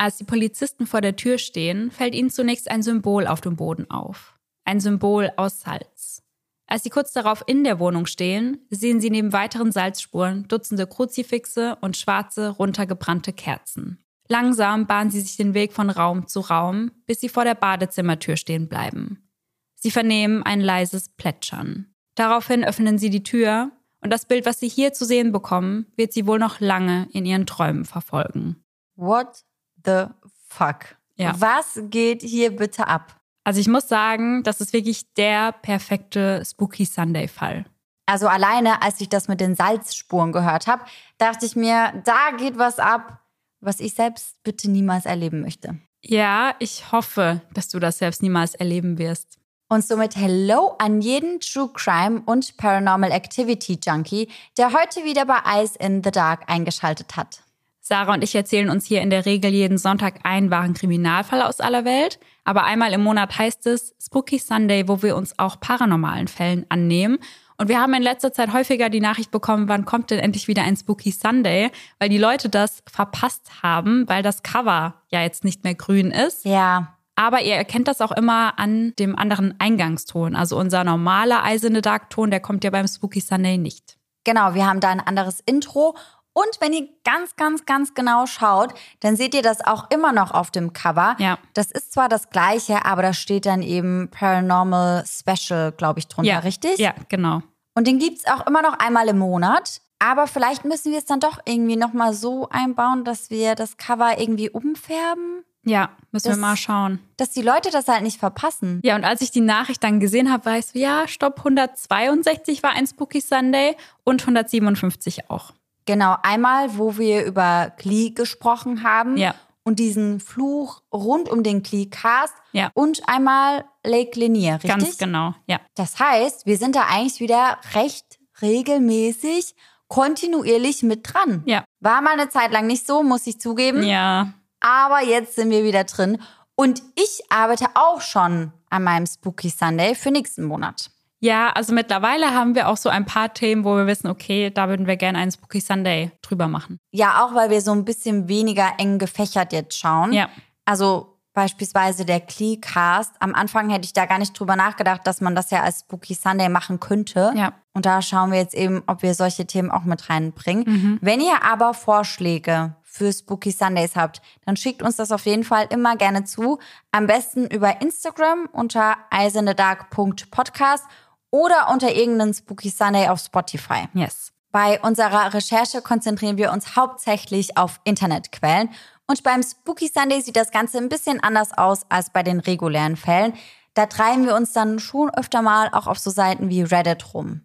Als die Polizisten vor der Tür stehen, fällt ihnen zunächst ein Symbol auf dem Boden auf. Ein Symbol aus Salz. Als sie kurz darauf in der Wohnung stehen, sehen sie neben weiteren Salzspuren Dutzende Kruzifixe und schwarze, runtergebrannte Kerzen. Langsam bahnen sie sich den Weg von Raum zu Raum, bis sie vor der Badezimmertür stehen bleiben. Sie vernehmen ein leises Plätschern. Daraufhin öffnen sie die Tür und das Bild, was sie hier zu sehen bekommen, wird sie wohl noch lange in ihren Träumen verfolgen. What the fuck? Ja. Was geht hier bitte ab? Also ich muss sagen, das ist wirklich der perfekte Spooky Sunday-Fall. Also alleine, als ich das mit den Salzspuren gehört habe, dachte ich mir, da geht was ab, was ich selbst bitte niemals erleben möchte. Ja, ich hoffe, dass du das selbst niemals erleben wirst. Und somit Hello an jeden True Crime und Paranormal Activity Junkie, der heute wieder bei Eyes in the Dark eingeschaltet hat. Sarah und ich erzählen uns hier in der Regel jeden Sonntag einen wahren Kriminalfall aus aller Welt. Aber einmal im Monat heißt es Spooky Sunday, wo wir uns auch paranormalen Fällen annehmen. Und wir haben in letzter Zeit häufiger die Nachricht bekommen, wann kommt denn endlich wieder ein Spooky Sunday, weil die Leute das verpasst haben, weil das Cover ja jetzt nicht mehr grün ist. Ja. Aber ihr erkennt das auch immer an dem anderen Eingangston. Also unser normaler Eisene Dark Ton, der kommt ja beim Spooky Sunday nicht. Genau, wir haben da ein anderes Intro und wenn ihr ganz, ganz, ganz genau schaut, dann seht ihr das auch immer noch auf dem Cover. Ja. Das ist zwar das gleiche, aber da steht dann eben Paranormal Special, glaube ich, drunter, Ja, richtig? Ja, genau. Und den gibt's auch immer noch einmal im Monat. Aber vielleicht müssen wir es dann doch irgendwie nochmal so einbauen, dass wir das Cover irgendwie umfärben, Ja, müssen Das- wir mal schauen. dass die Leute das halt nicht verpassen. Ja, und als ich die Nachricht dann gesehen habe, war ich so, ja, stopp, 162 war ein Spooky Sunday und 157 auch. Genau, einmal, wo wir über Glee gesprochen haben Ja. und diesen Fluch rund um den Glee-Cast Ja. und einmal Lake Lanier, richtig? Ganz genau, ja. Das heißt, wir sind da eigentlich wieder recht regelmäßig, kontinuierlich mit dran. Ja. War mal eine Zeit lang nicht so, muss ich zugeben. Ja, Aber jetzt sind wir wieder drin. Und ich arbeite auch schon an meinem Spooky Sunday für nächsten Monat. Ja, also mittlerweile haben wir auch so ein paar Themen, wo wir wissen, okay, da würden wir gerne einen Spooky Sunday drüber machen. Ja, auch weil wir so ein bisschen weniger eng gefächert jetzt schauen. Ja. Also beispielsweise der Clee-Cast. Am Anfang hätte ich da gar nicht drüber nachgedacht, dass man das ja als Spooky Sunday machen könnte. Ja. Und da schauen wir jetzt eben, ob wir solche Themen auch mit reinbringen. Mhm. Wenn ihr aber Vorschläge für Spooky Sundays habt, dann schickt uns das auf jeden Fall immer gerne zu. Am besten über Instagram unter eisendedark.podcast oder unter irgendeinen Spooky Sunday auf Spotify. Yes. Bei unserer Recherche konzentrieren wir uns hauptsächlich auf Internetquellen. Und beim Spooky Sunday sieht das Ganze ein bisschen anders aus als bei den regulären Fällen. Da treiben wir uns dann schon öfter mal auch auf so Seiten wie Reddit rum.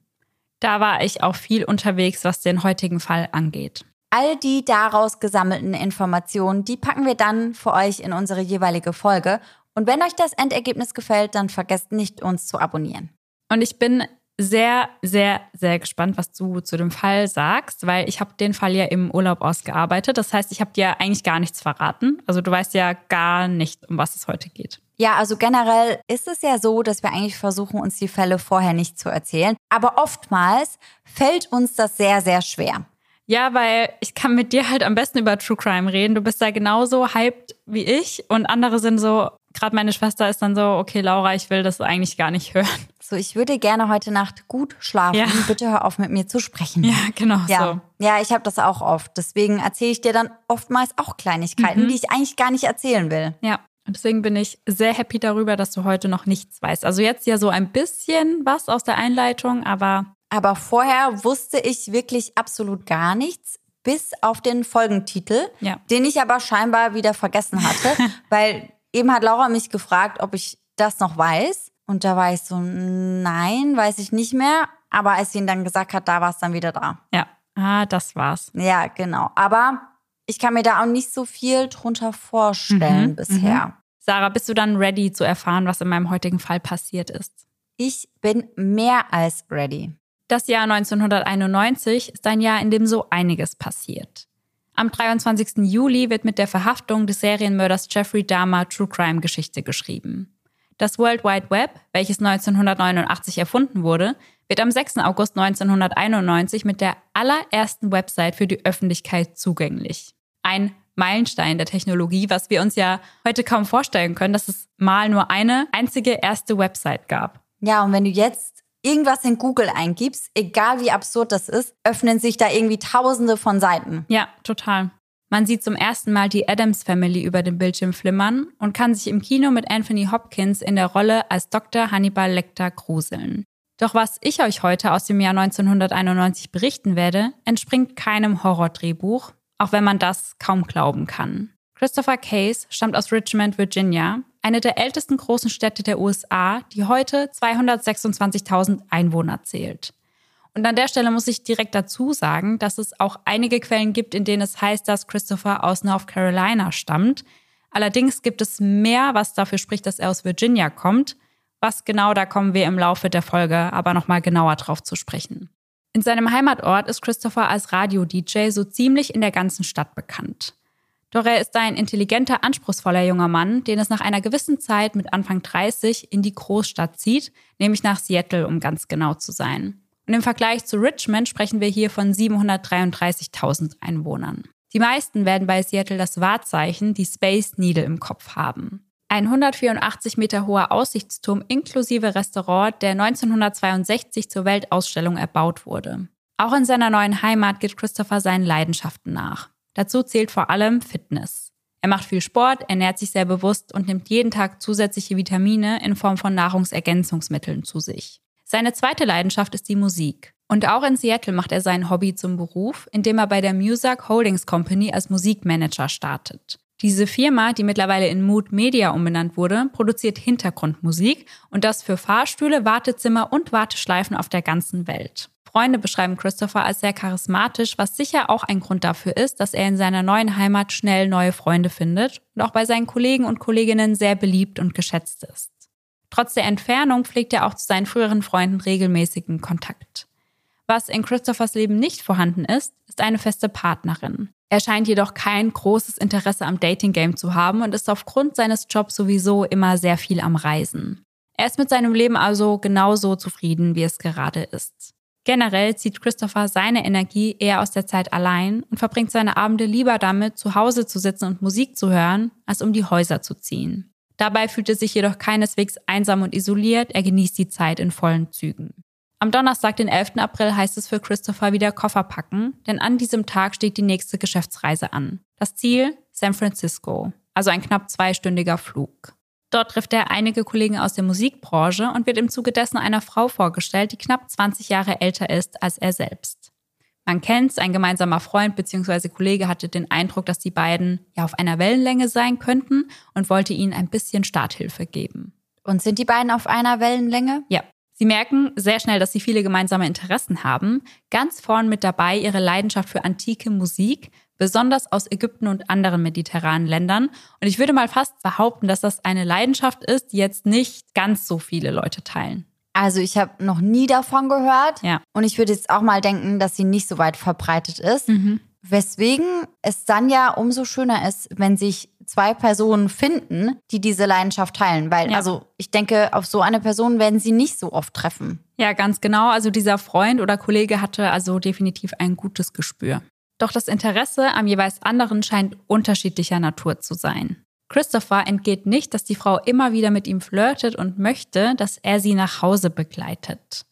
Da war ich auch viel unterwegs, was den heutigen Fall angeht. All die daraus gesammelten Informationen, die packen wir dann für euch in unsere jeweilige Folge. Und wenn euch das Endergebnis gefällt, dann vergesst nicht, uns zu abonnieren. Und ich bin sehr, sehr, sehr gespannt, was du zu dem Fall sagst, weil ich habe den Fall ja im Urlaub ausgearbeitet. Das heißt, ich habe dir eigentlich gar nichts verraten. Also du weißt ja gar nicht, um was es heute geht. Ja, also generell ist es ja so, dass wir eigentlich versuchen, uns die Fälle vorher nicht zu erzählen. Aber oftmals fällt uns das sehr, sehr schwer. Ja, weil ich kann mit dir halt am besten über True Crime reden. Du bist da genauso hyped wie ich und andere sind so, gerade meine Schwester ist dann so, okay, Laura, ich will das eigentlich gar nicht hören. So, ich würde gerne heute Nacht gut schlafen. Ja. Bitte hör auf, mit mir zu sprechen. Ja, genau Ja, so. ja ich habe das auch oft. Deswegen erzähle ich dir dann oftmals auch Kleinigkeiten, die ich eigentlich gar nicht erzählen will. Ja. Und deswegen bin ich sehr happy darüber, dass du heute noch nichts weißt. Also jetzt ja so ein bisschen was aus der Einleitung, aber Aber vorher wusste ich wirklich absolut gar nichts, bis auf den Folgentitel, Ja. den ich aber scheinbar wieder vergessen hatte, weil eben hat Laura mich gefragt, ob ich das noch weiß. Und da war ich so, nein, weiß ich nicht mehr. Aber als sie ihn dann gesagt hat, da war es dann wieder da. ja, ah, das war's. Ja, genau. Aber ich kann mir da auch nicht so viel drunter vorstellen Mhm, bisher. Sarah, bist du dann ready zu erfahren, was in meinem heutigen Fall passiert ist? Ich bin mehr als ready. Das Jahr 1991 ist ein Jahr, in dem so einiges passiert. Am 23. Juli wird mit der Verhaftung des Serienmörders Jeffrey Dahmer True Crime Geschichte geschrieben. Das World Wide Web, welches 1989 erfunden wurde, wird am 6. August 1991 mit der allerersten Website für die Öffentlichkeit zugänglich. Ein Meilenstein der Technologie, was wir uns ja heute kaum vorstellen können, dass es mal nur eine einzige erste Website gab. Ja, und wenn du jetzt irgendwas in Google eingibst, egal wie absurd das ist, öffnen sich da irgendwie tausende von Seiten. Ja, total. Man sieht zum ersten Mal die Adams Family über dem Bildschirm flimmern und kann sich im Kino mit Anthony Hopkins in der Rolle als Dr. Hannibal Lecter gruseln. Doch was ich euch heute aus dem Jahr 1991 berichten werde, entspringt keinem Horrordrehbuch, auch wenn man das kaum glauben kann. Christopher Case stammt aus Richmond, Virginia, eine der ältesten großen Städte der USA, die heute 226.000 Einwohner zählt. Und an der Stelle muss ich direkt dazu sagen, dass es auch einige Quellen gibt, in denen es heißt, dass Christopher aus North Carolina stammt. Allerdings gibt es mehr, was dafür spricht, dass er aus Virginia kommt. Was genau, da kommen wir im Laufe der Folge aber nochmal genauer drauf zu sprechen. In seinem Heimatort ist Christopher als Radio-DJ so ziemlich in der ganzen Stadt bekannt. Doch er ist ein intelligenter, anspruchsvoller junger Mann, den es nach einer gewissen Zeit mit Anfang 30 in die Großstadt zieht, nämlich nach Seattle, um ganz genau zu sein. Und im Vergleich zu Richmond sprechen wir hier von 733.000 Einwohnern. Die meisten werden bei Seattle das Wahrzeichen, die Space Needle, im Kopf haben. Ein 184 Meter hoher Aussichtsturm inklusive Restaurant, der 1962 zur Weltausstellung erbaut wurde. Auch in seiner neuen Heimat geht Christopher seinen Leidenschaften nach. Dazu zählt vor allem Fitness. Er macht viel Sport, ernährt sich sehr bewusst und nimmt jeden Tag zusätzliche Vitamine in Form von Nahrungsergänzungsmitteln zu sich. Seine zweite Leidenschaft ist die Musik. Und auch in Seattle macht er sein Hobby zum Beruf, indem er bei der Music Holdings Company als Musikmanager startet. Diese Firma, die mittlerweile in Mood Media umbenannt wurde, produziert Hintergrundmusik und das für Fahrstühle, Wartezimmer und Warteschleifen auf der ganzen Welt. Freunde beschreiben Christopher als sehr charismatisch, was sicher auch ein Grund dafür ist, dass er in seiner neuen Heimat schnell neue Freunde findet und auch bei seinen Kollegen und Kolleginnen sehr beliebt und geschätzt ist. Trotz der Entfernung pflegt er auch zu seinen früheren Freunden regelmäßigen Kontakt. Was in Christophers Leben nicht vorhanden ist, ist eine feste Partnerin. Er scheint jedoch kein großes Interesse am Dating-Game zu haben und ist aufgrund seines Jobs sowieso immer sehr viel am Reisen. Er ist mit seinem Leben also genauso zufrieden, wie es gerade ist. Generell zieht Christopher seine Energie eher aus der Zeit allein und verbringt seine Abende lieber damit, zu Hause zu sitzen und Musik zu hören, als um die Häuser zu ziehen. Dabei fühlt er sich jedoch keineswegs einsam und isoliert, er genießt die Zeit in vollen Zügen. Am Donnerstag, den 11. April, heißt es für Christopher wieder Koffer packen, denn an diesem Tag steht die nächste Geschäftsreise an. Das Ziel? San Francisco, also ein knapp zweistündiger Flug. Dort trifft er einige Kollegen aus der Musikbranche und wird im Zuge dessen einer Frau vorgestellt, die knapp 20 Jahre älter ist als er selbst. Man kennt's, ein gemeinsamer Freund bzw. Kollege hatte den Eindruck, dass die beiden ja auf einer Wellenlänge sein könnten und wollte ihnen ein bisschen Starthilfe geben. Und sind die beiden auf einer Wellenlänge? Ja. Sie merken sehr schnell, dass sie viele gemeinsame Interessen haben. Ganz vorn mit dabei ihre Leidenschaft für antike Musik, besonders aus Ägypten und anderen mediterranen Ländern. Und ich würde mal fast behaupten, dass das eine Leidenschaft ist, die jetzt nicht ganz so viele Leute teilen. Also ich habe noch nie davon gehört. Ja. Und ich würde jetzt auch mal denken, dass sie nicht so weit verbreitet ist. Mhm. Weswegen es dann ja umso schöner ist, wenn sich zwei Personen finden, die diese Leidenschaft teilen. Weil, Ja. also ich denke, auf so eine Person werden sie nicht so oft treffen. Ja, ganz genau. Also dieser Freund oder Kollege hatte also definitiv ein gutes Gespür. Doch das Interesse am jeweils anderen scheint unterschiedlicher Natur zu sein. Christopher entgeht nicht, dass die Frau immer wieder mit ihm flirtet und möchte, dass er sie nach Hause begleitet.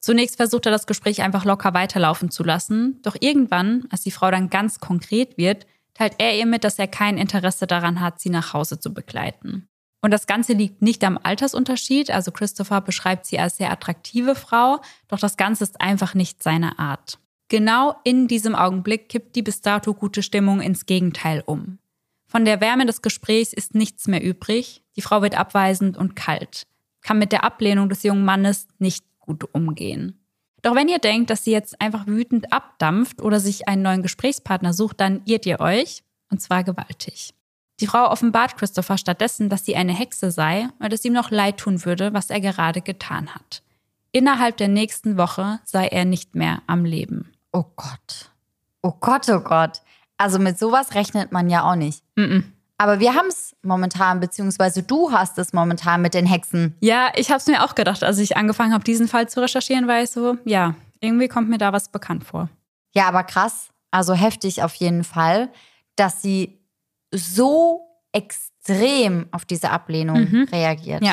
Zunächst versucht er das Gespräch einfach locker weiterlaufen zu lassen, doch irgendwann, als die Frau dann ganz konkret wird, teilt er ihr mit, dass er kein Interesse daran hat, sie nach Hause zu begleiten. Und das Ganze liegt nicht am Altersunterschied, also Christopher beschreibt sie als sehr attraktive Frau, doch das Ganze ist einfach nicht seine Art. Genau in diesem Augenblick kippt die bis dato gute Stimmung ins Gegenteil um. Von der Wärme des Gesprächs ist nichts mehr übrig, die Frau wird abweisend und kalt, kann mit der Ablehnung des jungen Mannes nicht gut umgehen. Doch wenn ihr denkt, dass sie jetzt einfach wütend abdampft oder sich einen neuen Gesprächspartner sucht, dann irrt ihr euch, und zwar gewaltig. Die Frau offenbart Christopher stattdessen, dass sie eine Hexe sei und es ihm noch leid tun würde, was er gerade getan hat. Innerhalb der nächsten Woche sei er nicht mehr am Leben. Oh Gott. Oh Gott, oh Gott. Also mit sowas rechnet man ja auch nicht. Mm-mm. Aber wir haben es momentan, beziehungsweise du hast es momentan mit den Hexen. Ja, ich habe es mir auch gedacht, als ich angefangen habe, diesen Fall zu recherchieren, weil ich so, ja, irgendwie kommt mir da was bekannt vor. Ja, aber krass. Also heftig auf jeden Fall. dass sie so extrem auf diese Ablehnung Mhm. reagiert. Ja.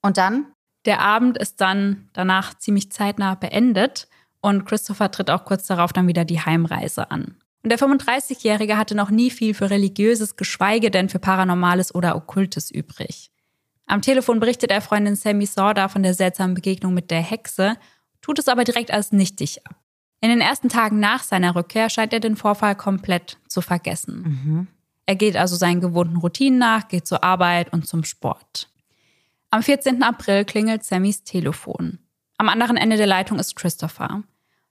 Und dann? Der Abend ist dann danach ziemlich zeitnah beendet und Christopher tritt auch kurz darauf dann wieder die Heimreise an. Und der 35-Jährige hatte noch nie viel für Religiöses, geschweige denn für Paranormales oder Okkultes übrig. Am Telefon berichtet er Freundin Sammy Sorda von der seltsamen Begegnung mit der Hexe, tut es aber direkt als nichtig ab. In den ersten Tagen nach seiner Rückkehr scheint er den Vorfall komplett zu vergessen. Mhm. Er geht also seinen gewohnten Routinen nach, geht zur Arbeit und zum Sport. Am 14. April klingelt Sammys Telefon. Am anderen Ende der Leitung ist Christopher.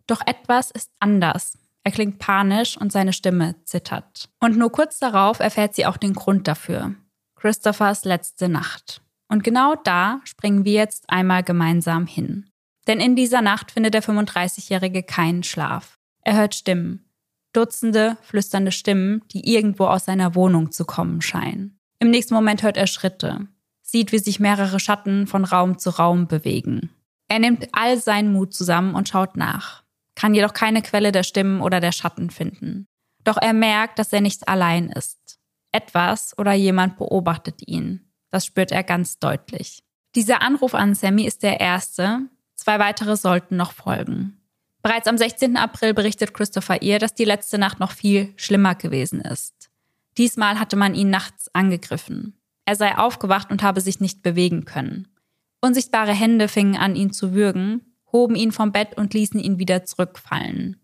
Doch etwas ist anders. Er klingt panisch und seine Stimme zittert. Und nur kurz darauf erfährt sie auch den Grund dafür. Christophers letzte Nacht. Und genau da springen wir jetzt einmal gemeinsam hin. Denn in dieser Nacht findet der 35-Jährige keinen Schlaf. Er hört Stimmen. Dutzende flüsternde Stimmen, die irgendwo aus seiner Wohnung zu kommen scheinen. Im nächsten Moment hört er Schritte, sieht, wie sich mehrere Schatten von Raum zu Raum bewegen. Er nimmt all seinen Mut zusammen und schaut nach, kann jedoch keine Quelle der Stimmen oder der Schatten finden. Doch er merkt, dass er nicht allein ist. Etwas oder jemand beobachtet ihn. Das spürt er ganz deutlich. Dieser Anruf an Sammy ist der erste, zwei weitere sollten noch folgen. Bereits am 16. April berichtet Christopher ihr, dass die letzte Nacht noch viel schlimmer gewesen ist. Diesmal hatte man ihn nachts angegriffen. Er sei aufgewacht und habe sich nicht bewegen können. Unsichtbare Hände fingen an, ihn zu würgen, hoben ihn vom Bett und ließen ihn wieder zurückfallen.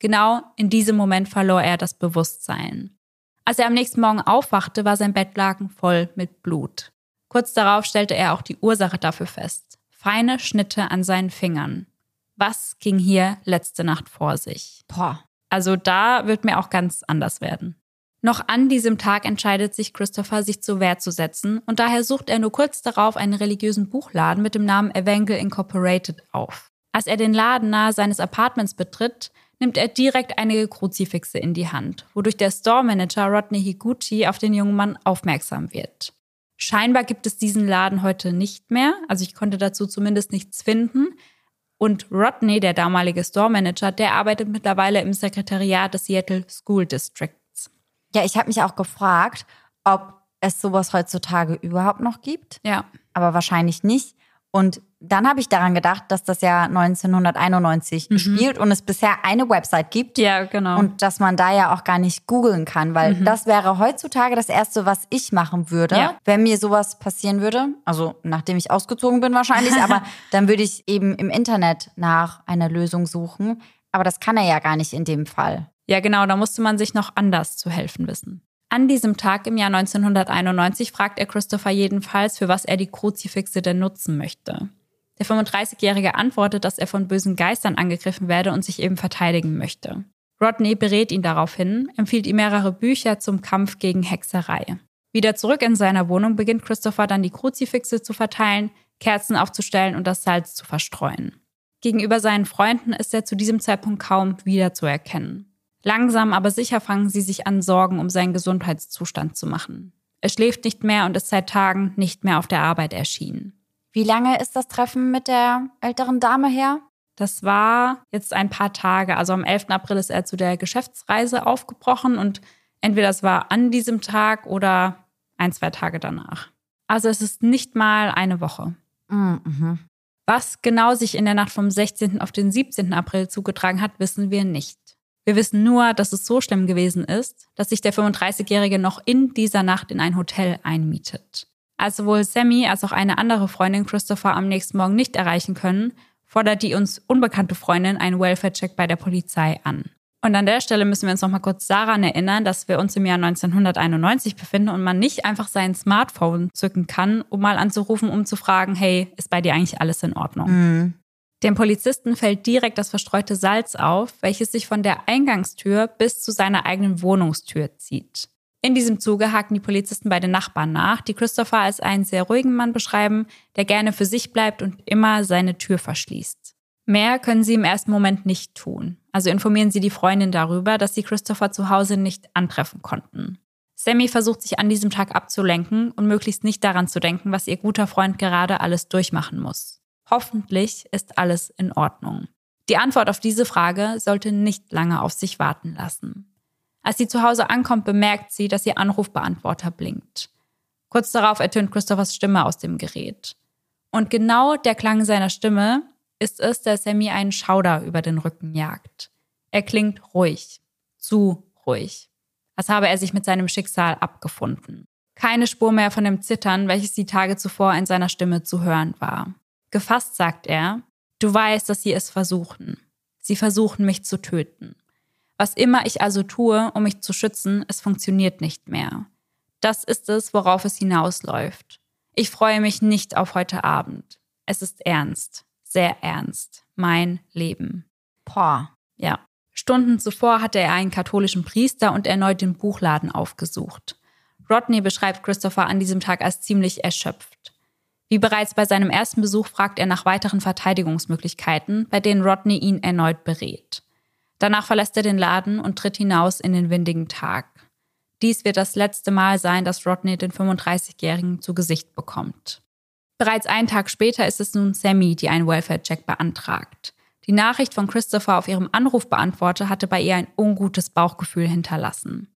Genau in diesem Moment verlor er das Bewusstsein. Als er am nächsten Morgen aufwachte, war sein Bettlaken voll mit Blut. Kurz darauf stellte er auch die Ursache dafür fest. Feine Schnitte an seinen Fingern. Was ging hier letzte Nacht vor sich? Boah. Also da wird mir auch ganz anders werden. Noch an diesem Tag entscheidet sich Christopher, sich zur Wehr zu setzen und daher sucht er nur kurz darauf einen religiösen Buchladen mit dem Namen Evangel Incorporated auf. Als er den Laden nahe seines Apartments betritt, nimmt er direkt einige Kruzifixe in die Hand, wodurch der Store-Manager Rodney Higuchi auf den jungen Mann aufmerksam wird. Scheinbar gibt es diesen Laden heute nicht mehr, also ich konnte dazu zumindest nichts finden. Und Rodney, der damalige Store-Manager, der arbeitet mittlerweile im Sekretariat des Seattle School Districts. Ja, ich habe mich auch gefragt, ob es sowas heutzutage überhaupt noch gibt, Ja. aber wahrscheinlich nicht. Und dann habe ich daran gedacht, dass das Jahr 1991 spielt und es bisher eine Website gibt. Ja, genau. Und dass man da ja auch gar nicht googeln kann, weil das wäre heutzutage das Erste, was ich machen würde, Ja. wenn mir sowas passieren würde. Also nachdem ich ausgezogen bin wahrscheinlich, aber dann würde ich eben im Internet nach einer Lösung suchen. Aber das kann er ja gar nicht in dem Fall. Ja, genau, da musste man sich noch anders zu helfen wissen. An diesem Tag im Jahr 1991 fragt er Christopher jedenfalls, für was er die Kruzifixe denn nutzen möchte. Der 35-Jährige antwortet, dass er von bösen Geistern angegriffen werde und sich eben verteidigen möchte. Rodney berät ihn daraufhin, empfiehlt ihm mehrere Bücher zum Kampf gegen Hexerei. Wieder zurück in seiner Wohnung beginnt Christopher dann die Kruzifixe zu verteilen, Kerzen aufzustellen und das Salz zu verstreuen. Gegenüber seinen Freunden ist er zu diesem Zeitpunkt kaum wiederzuerkennen. Langsam aber sicher fangen sie sich an, Sorgen um seinen Gesundheitszustand zu machen. Er schläft nicht mehr und ist seit Tagen nicht mehr auf der Arbeit erschienen. Wie lange ist das Treffen mit der älteren Dame her? Das war jetzt ein paar Tage. Also am 11. April ist er zu der Geschäftsreise aufgebrochen und entweder es war an diesem Tag oder ein, zwei Tage danach. Also es ist nicht mal eine Woche. Mhm. Was genau sich in der Nacht vom 16. auf den 17. April zugetragen hat, wissen wir nicht. Wir wissen nur, dass es so schlimm gewesen ist, dass sich der 35-Jährige noch in dieser Nacht in ein Hotel einmietet. Als sowohl Sammy als auch eine andere Freundin Christopher am nächsten Morgen nicht erreichen können, fordert die uns unbekannte Freundin einen Welfare-Check bei der Polizei an. Und an der Stelle müssen wir uns noch mal kurz daran erinnern, dass wir uns im Jahr 1991 befinden und man nicht einfach sein Smartphone zücken kann, um mal anzurufen, um zu fragen, hey, ist bei dir eigentlich alles in Ordnung? Mhm. Dem Polizisten fällt direkt das verstreute Salz auf, welches sich von der Eingangstür bis zu seiner eigenen Wohnungstür zieht. In diesem Zuge haken die Polizisten bei den Nachbarn nach, die Christopher als einen sehr ruhigen Mann beschreiben, der gerne für sich bleibt und immer seine Tür verschließt. Mehr können sie im ersten Moment nicht tun. Also informieren sie die Freundin darüber, dass sie Christopher zu Hause nicht antreffen konnten. Sammy versucht sich an diesem Tag abzulenken und möglichst nicht daran zu denken, was ihr guter Freund gerade alles durchmachen muss. Hoffentlich ist alles in Ordnung. Die Antwort auf diese Frage sollte nicht lange auf sich warten lassen. Als sie zu Hause ankommt, bemerkt sie, dass ihr Anrufbeantworter blinkt. Kurz darauf ertönt Christophers Stimme aus dem Gerät. Und genau der Klang seiner Stimme ist es, der Sammy einen Schauder über den Rücken jagt. Er klingt ruhig, zu ruhig, als habe er sich mit seinem Schicksal abgefunden. Keine Spur mehr von dem Zittern, welches die Tage zuvor in seiner Stimme zu hören war. Gefasst sagt er, du weißt, dass sie es versuchen. Sie versuchen mich zu töten. Was immer ich also tue, um mich zu schützen, es funktioniert nicht mehr. Das ist es, worauf es hinausläuft. Ich freue mich nicht auf heute Abend. Es ist ernst, sehr ernst. Mein Leben. Boah. Ja. Stunden zuvor hatte er einen katholischen Priester und erneut den Buchladen aufgesucht. Rodney beschreibt Christopher an diesem Tag als ziemlich erschöpft. Wie bereits bei seinem ersten Besuch fragt er nach weiteren Verteidigungsmöglichkeiten, bei denen Rodney ihn erneut berät. Danach verlässt er den Laden und tritt hinaus in den windigen Tag. Dies wird das letzte Mal sein, dass Rodney den 35-Jährigen zu Gesicht bekommt. Bereits einen Tag später ist es nun Sammy, die einen Welfare-Check beantragt. Die Nachricht von Christopher auf ihrem Anrufbeantworter hatte bei ihr ein ungutes Bauchgefühl hinterlassen.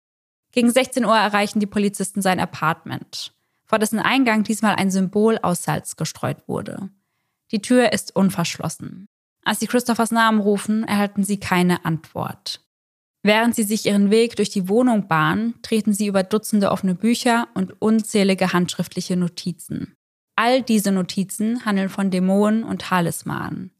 Gegen 16 Uhr erreichen die Polizisten sein Apartment, vor dessen Eingang diesmal ein Symbol aus Salz gestreut wurde. Die Tür ist unverschlossen. Als sie Christophers Namen rufen, erhalten sie keine Antwort. Während sie sich ihren Weg durch die Wohnung bahnen, treten sie über Dutzende offene Bücher und unzählige handschriftliche Notizen. All diese Notizen handeln von Dämonen und Talismanen.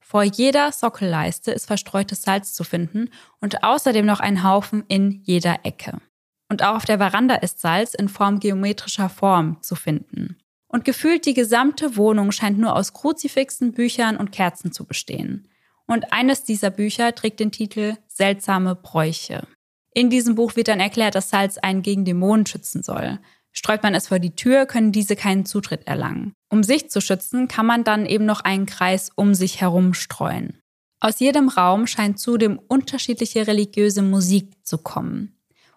Vor jeder Sockelleiste ist verstreutes Salz zu finden und außerdem noch ein Haufen in jeder Ecke. Und auch auf der Veranda ist Salz in Form geometrischer Form zu finden. Und gefühlt die gesamte Wohnung scheint nur aus Kruzifixen, Büchern und Kerzen zu bestehen. Und eines dieser Bücher trägt den Titel Seltsame Bräuche. In diesem Buch wird dann erklärt, dass Salz einen gegen Dämonen schützen soll. Streut man es vor die Tür, können diese keinen Zutritt erlangen. Um sich zu schützen, kann man dann eben noch einen Kreis um sich herum streuen. Aus jedem Raum scheint zudem unterschiedliche religiöse Musik zu kommen.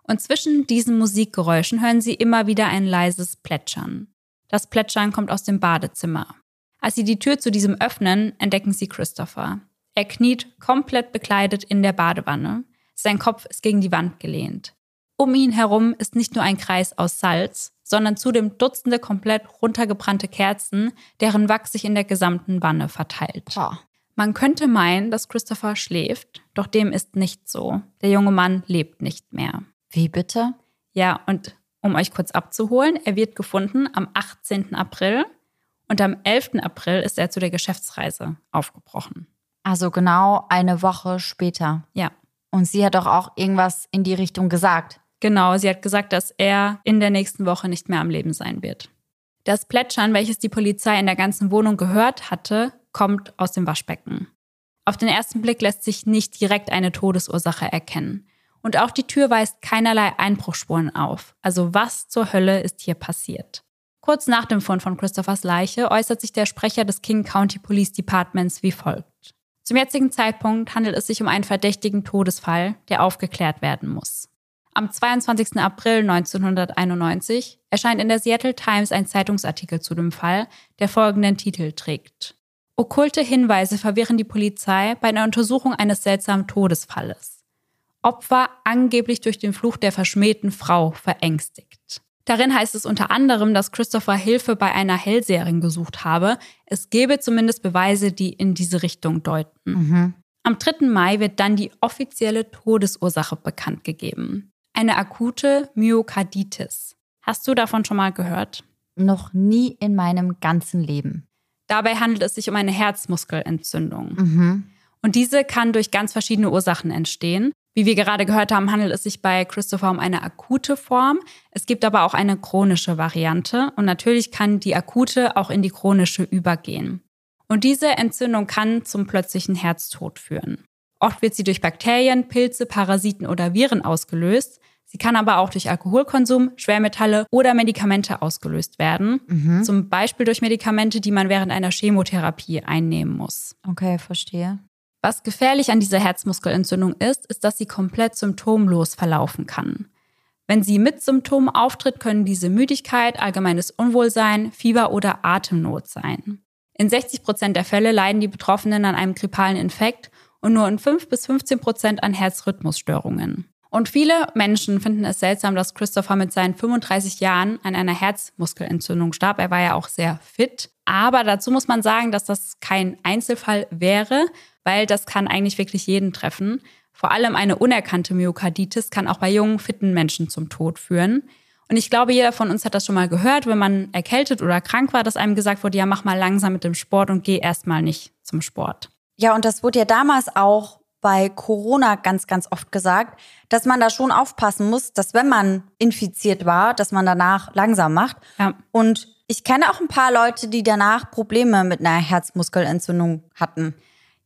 Und zwischen diesen Musikgeräuschen hören sie immer wieder ein leises Plätschern. Das Plätschern kommt aus dem Badezimmer. Als sie die Tür zu diesem öffnen, entdecken sie Christopher. Er kniet komplett bekleidet in der Badewanne. Sein Kopf ist gegen die Wand gelehnt. Um ihn herum ist nicht nur ein Kreis aus Salz, sondern zudem Dutzende komplett runtergebrannte Kerzen, deren Wachs sich in der gesamten Wanne verteilt. Oh. Man könnte meinen, dass Christopher schläft, doch dem ist nicht so. Der junge Mann lebt nicht mehr. Wie bitte? Ja, und um euch kurz abzuholen, er wird gefunden am 18. April und am 11. April ist er zu der Geschäftsreise aufgebrochen. Also genau eine Woche später. Ja. Und sie hat doch auch irgendwas in die Richtung gesagt. Genau, sie hat gesagt, dass er in der nächsten Woche nicht mehr am Leben sein wird. Das Plätschern, welches die Polizei in der ganzen Wohnung gehört hatte, kommt aus dem Waschbecken. Auf den ersten Blick lässt sich nicht direkt eine Todesursache erkennen. Und auch die Tür weist keinerlei Einbruchspuren auf. Also was zur Hölle ist hier passiert? Kurz nach dem Fund von Christophers Leiche äußert sich der Sprecher des King County Police Departments wie folgt. Zum jetzigen Zeitpunkt handelt es sich um einen verdächtigen Todesfall, der aufgeklärt werden muss. Am 22. April 1991 erscheint in der Seattle Times ein Zeitungsartikel zu dem Fall, der folgenden Titel trägt. Okkulte Hinweise verwirren die Polizei bei einer Untersuchung eines seltsamen Todesfalles. Opfer angeblich durch den Fluch der verschmähten Frau verängstigt. Darin heißt es unter anderem, dass Christopher Hilfe bei einer Hellseherin gesucht habe. Es gebe zumindest Beweise, die in diese Richtung deuten. Mhm. Am 3. Mai wird dann die offizielle Todesursache bekannt gegeben. Eine akute Myokarditis. Hast du davon schon mal gehört? Noch nie in meinem ganzen Leben. Dabei handelt es sich um eine Herzmuskelentzündung. Mhm. Und diese kann durch ganz verschiedene Ursachen entstehen. Wie wir gerade gehört haben, handelt es sich bei Christopher um eine akute Form. Es gibt aber auch eine chronische Variante. Und natürlich kann die akute auch in die chronische übergehen. Und diese Entzündung kann zum plötzlichen Herztod führen. Oft wird sie durch Bakterien, Pilze, Parasiten oder Viren ausgelöst. Sie kann aber auch durch Alkoholkonsum, Schwermetalle oder Medikamente ausgelöst werden. Mhm. Zum Beispiel durch Medikamente, die man während einer Chemotherapie einnehmen muss. Okay, verstehe. Was gefährlich an dieser Herzmuskelentzündung ist, ist, dass sie komplett symptomlos verlaufen kann. Wenn sie mit Symptomen auftritt, können diese Müdigkeit, allgemeines Unwohlsein, Fieber oder Atemnot sein. In 60 Prozent der Fälle leiden die Betroffenen an einem grippalen Infekt und nur in 5 bis 15 Prozent an Herzrhythmusstörungen. Und viele Menschen finden es seltsam, dass Christopher mit seinen 35 Jahren an einer Herzmuskelentzündung starb. Er war ja auch sehr fit. Aber dazu muss man sagen, dass das kein Einzelfall wäre, weil das kann eigentlich wirklich jeden treffen. Vor allem eine unerkannte Myokarditis kann auch bei jungen, fitten Menschen zum Tod führen. Und ich glaube, jeder von uns hat das schon mal gehört, wenn man erkältet oder krank war, dass einem gesagt wurde, ja, mach mal langsam mit dem Sport und geh erstmal nicht zum Sport. Ja, und das wurde ja damals auch bei Corona ganz, ganz oft gesagt, dass man da schon aufpassen muss, dass wenn man infiziert war, dass man danach langsam macht. Ja. Und ich kenne auch ein paar Leute, die danach Probleme mit einer Herzmuskelentzündung hatten.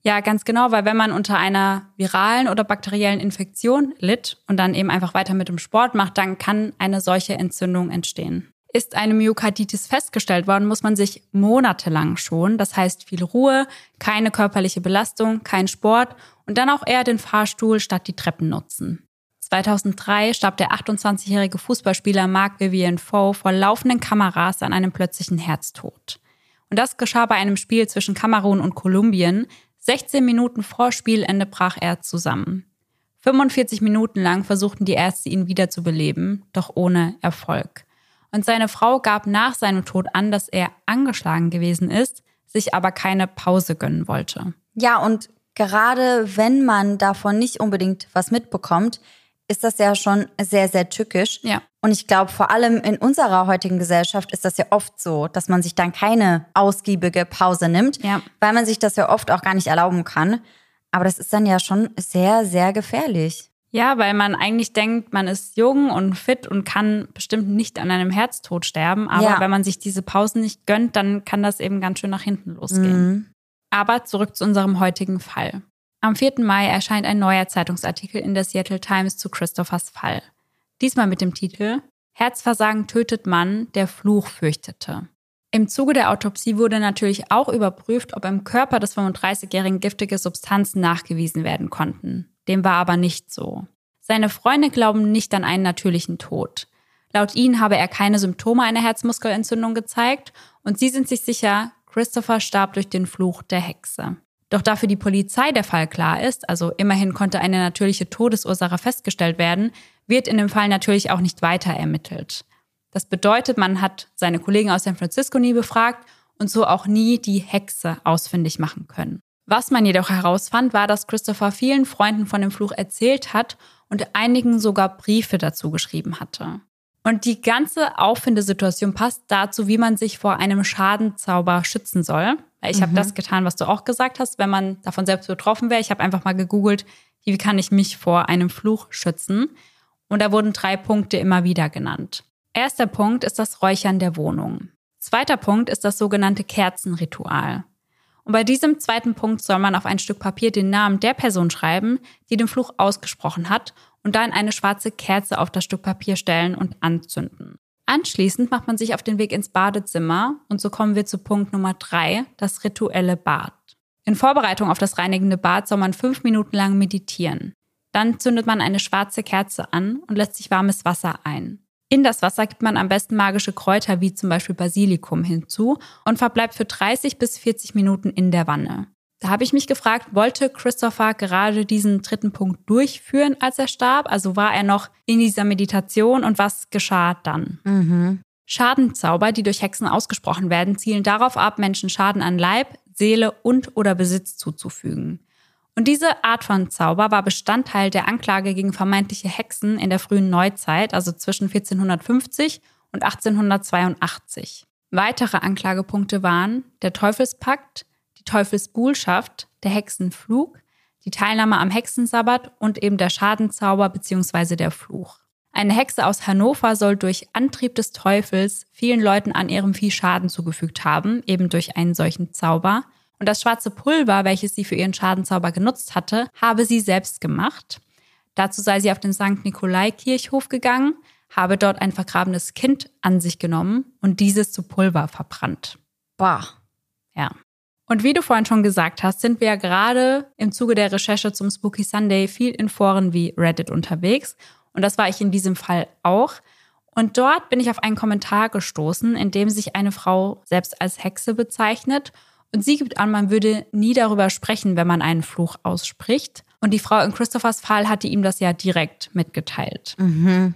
Ja, ganz genau, weil wenn man unter einer viralen oder bakteriellen Infektion litt und dann eben einfach weiter mit dem Sport macht, dann kann eine solche Entzündung entstehen. Ist eine Myokarditis festgestellt worden, muss man sich monatelang schonen. Das heißt viel Ruhe, keine körperliche Belastung, kein Sport und dann auch eher den Fahrstuhl statt die Treppen nutzen. 2003 starb der 28-jährige Fußballspieler Marc Vivian Foe vor laufenden Kameras an einem plötzlichen Herztod. Und das geschah bei einem Spiel zwischen Kamerun und Kolumbien. 16 Minuten vor Spielende brach er zusammen. 45 Minuten lang versuchten die Ärzte ihn wieder zu beleben, doch ohne Erfolg. Und seine Frau gab nach seinem Tod an, dass er angeschlagen gewesen ist, sich aber keine Pause gönnen wollte. Ja, und gerade wenn man davon nicht unbedingt was mitbekommt, ist das ja schon sehr, sehr tückisch. Ja. Und ich glaube, vor allem in unserer heutigen Gesellschaft ist das ja oft so, dass man sich dann keine ausgiebige Pause nimmt, ja. weil man sich das ja oft auch gar nicht erlauben kann. Aber das ist dann ja schon sehr, sehr gefährlich. Ja, weil man eigentlich denkt, man ist jung und fit und kann bestimmt nicht an einem Herztod sterben. Aber ja. wenn man sich diese Pausen nicht gönnt, dann kann das eben ganz schön nach hinten losgehen. Mhm. Aber zurück zu unserem heutigen Fall. Am 4. Mai erscheint ein neuer Zeitungsartikel in der Seattle Times zu Christophers Fall. Diesmal mit dem Titel Herzversagen tötet Mann, der Fluch fürchtete. Im Zuge der Autopsie wurde natürlich auch überprüft, ob im Körper des 35-Jährigen giftige Substanzen nachgewiesen werden konnten. Dem war aber nicht so. Seine Freunde glauben nicht an einen natürlichen Tod. Laut ihnen habe er keine Symptome einer Herzmuskelentzündung gezeigt und sie sind sich sicher, Christopher starb durch den Fluch der Hexe. Doch da für die Polizei der Fall klar ist, also immerhin konnte eine natürliche Todesursache festgestellt werden, wird in dem Fall natürlich auch nicht weiter ermittelt. Das bedeutet, man hat seine Kollegen aus San Francisco nie befragt und so auch nie die Hexe ausfindig machen können. Was man jedoch herausfand, war, dass Christopher vielen Freunden von dem Fluch erzählt hat und einigen sogar Briefe dazu geschrieben hatte. Und die ganze Auffindesituation passt dazu, wie man sich vor einem Schadenzauber schützen soll. Ich mhm. habe das getan, was du auch gesagt hast, wenn man davon selbst betroffen wäre. Ich habe einfach mal gegoogelt, wie kann ich mich vor einem Fluch schützen. Und da wurden drei Punkte immer wieder genannt. Erster Punkt ist das Räuchern der Wohnung. Zweiter Punkt ist das sogenannte Kerzenritual. Und bei diesem zweiten Punkt soll man auf ein Stück Papier den Namen der Person schreiben, die den Fluch ausgesprochen hat und dann eine schwarze Kerze auf das Stück Papier stellen und anzünden. Anschließend macht man sich auf den Weg ins Badezimmer und so kommen wir zu Punkt Nummer drei, das rituelle Bad. In Vorbereitung auf das reinigende Bad soll man fünf Minuten lang meditieren. Dann zündet man eine schwarze Kerze an und lässt sich warmes Wasser ein. In das Wasser gibt man am besten magische Kräuter wie zum Beispiel Basilikum hinzu und verbleibt für 30 bis 40 Minuten in der Wanne. Da habe ich mich gefragt, wollte Christopher gerade diesen dritten Punkt durchführen, als er starb? Also war er noch in dieser Meditation und was geschah dann? Mhm. Schadenzauber, die durch Hexen ausgesprochen werden, zielen darauf ab, Menschen Schaden an Leib, Seele und oder Besitz zuzufügen. Und diese Art von Zauber war Bestandteil der Anklage gegen vermeintliche Hexen in der frühen Neuzeit, also zwischen 1450 und 1882. Weitere Anklagepunkte waren der Teufelspakt, die Teufelsbuhlschaft, der Hexenflug, die Teilnahme am Hexensabbat und eben der Schadenzauber bzw. der Fluch. Eine Hexe aus Hannover soll durch Antrieb des Teufels vielen Leuten an ihrem Vieh Schaden zugefügt haben, eben durch einen solchen Zauber. Und das schwarze Pulver, welches sie für ihren Schadenzauber genutzt hatte, habe sie selbst gemacht. Dazu sei sie auf den St. Nikolai-Kirchhof gegangen, habe dort ein vergrabenes Kind an sich genommen und dieses zu Pulver verbrannt. Bah. Ja. Und wie du vorhin schon gesagt hast, sind wir ja gerade im Zuge der Recherche zum Spooky Sunday viel in Foren wie Reddit unterwegs. Und das war ich in diesem Fall auch. Und dort bin ich auf einen Kommentar gestoßen, in dem sich eine Frau selbst als Hexe bezeichnet Und sie gibt an, man würde nie darüber sprechen, wenn man einen Fluch ausspricht. Und die Frau in Christophers Fall hatte ihm das ja direkt mitgeteilt. Mhm.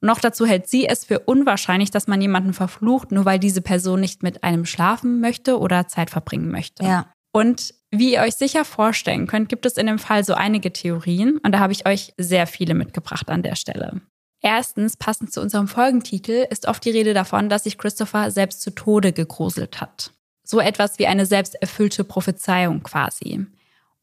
Noch dazu hält sie es für unwahrscheinlich, dass man jemanden verflucht, nur weil diese Person nicht mit einem schlafen möchte oder Zeit verbringen möchte. Ja. Und wie ihr euch sicher vorstellen könnt, gibt es in dem Fall so einige Theorien und da habe ich euch sehr viele mitgebracht an der Stelle. Erstens, passend zu unserem Folgentitel, ist oft die Rede davon, dass sich Christopher selbst zu Tode gegruselt hat. So etwas wie eine selbsterfüllte Prophezeiung quasi.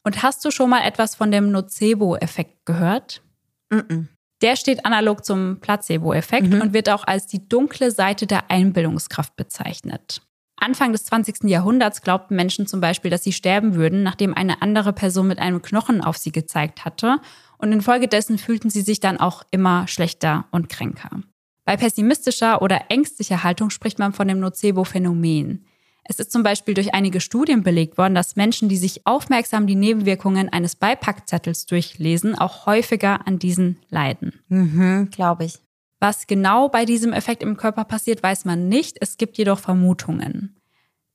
Und hast du schon mal etwas von dem Nocebo-Effekt gehört? Mhm. Der steht analog zum Placebo-Effekt Mhm. und wird auch als die dunkle Seite der Einbildungskraft bezeichnet. Anfang des 20. Jahrhunderts glaubten Menschen zum Beispiel, dass sie sterben würden, nachdem eine andere Person mit einem Knochen auf sie gezeigt hatte. Und infolgedessen fühlten sie sich dann auch immer schlechter und kränker. Bei pessimistischer oder ängstlicher Haltung spricht man von dem Nocebo-Phänomen. Es ist zum Beispiel durch einige Studien belegt worden, dass Menschen, die sich aufmerksam die Nebenwirkungen eines Beipackzettels durchlesen, auch häufiger an diesen leiden. Mhm, glaube ich. Was genau bei diesem Effekt im Körper passiert, weiß man nicht. Es gibt jedoch Vermutungen.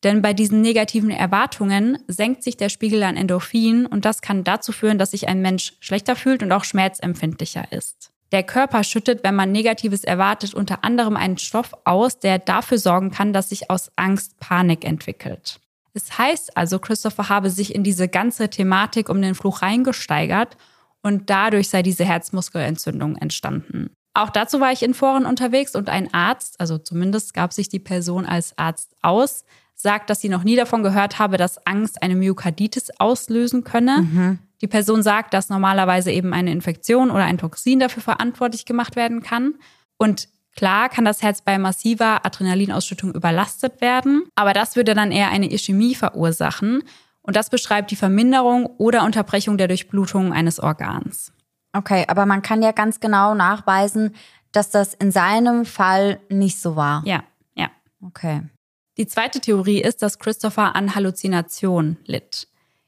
Denn bei diesen negativen Erwartungen senkt sich der Spiegel an Endorphin und das kann dazu führen, dass sich ein Mensch schlechter fühlt und auch schmerzempfindlicher ist. Der Körper schüttet, wenn man Negatives erwartet, unter anderem einen Stoff aus, der dafür sorgen kann, dass sich aus Angst Panik entwickelt. Es heißt also, Christopher habe sich in diese ganze Thematik um den Fluch reingesteigert und dadurch sei diese Herzmuskelentzündung entstanden. Auch dazu war ich in Foren unterwegs und ein Arzt, also zumindest gab sich die Person als Arzt aus, sagt, dass sie noch nie davon gehört habe, dass Angst eine Myokarditis auslösen könne. Die Person sagt, dass normalerweise eben eine Infektion oder ein Toxin dafür verantwortlich gemacht werden kann. Und klar kann das Herz bei massiver Adrenalinausschüttung überlastet werden, aber das würde dann eher eine Ischämie verursachen. Und das beschreibt die Verminderung oder Unterbrechung der Durchblutung eines Organs. Okay, aber man kann ja ganz genau nachweisen, dass das in seinem Fall nicht so war. Ja, ja. Okay. Die zweite Theorie ist, dass Christopher an Halluzination litt.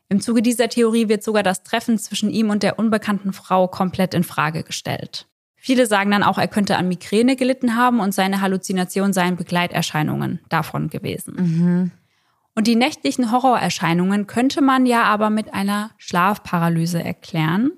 Im Zuge dieser Theorie wird sogar das Treffen zwischen ihm und der unbekannten Frau komplett in Frage gestellt. Viele sagen dann auch, er könnte an Migräne gelitten haben und seine Halluzinationen seien Begleiterscheinungen davon gewesen. Und die nächtlichen Horrorerscheinungen könnte man ja aber mit einer Schlafparalyse erklären.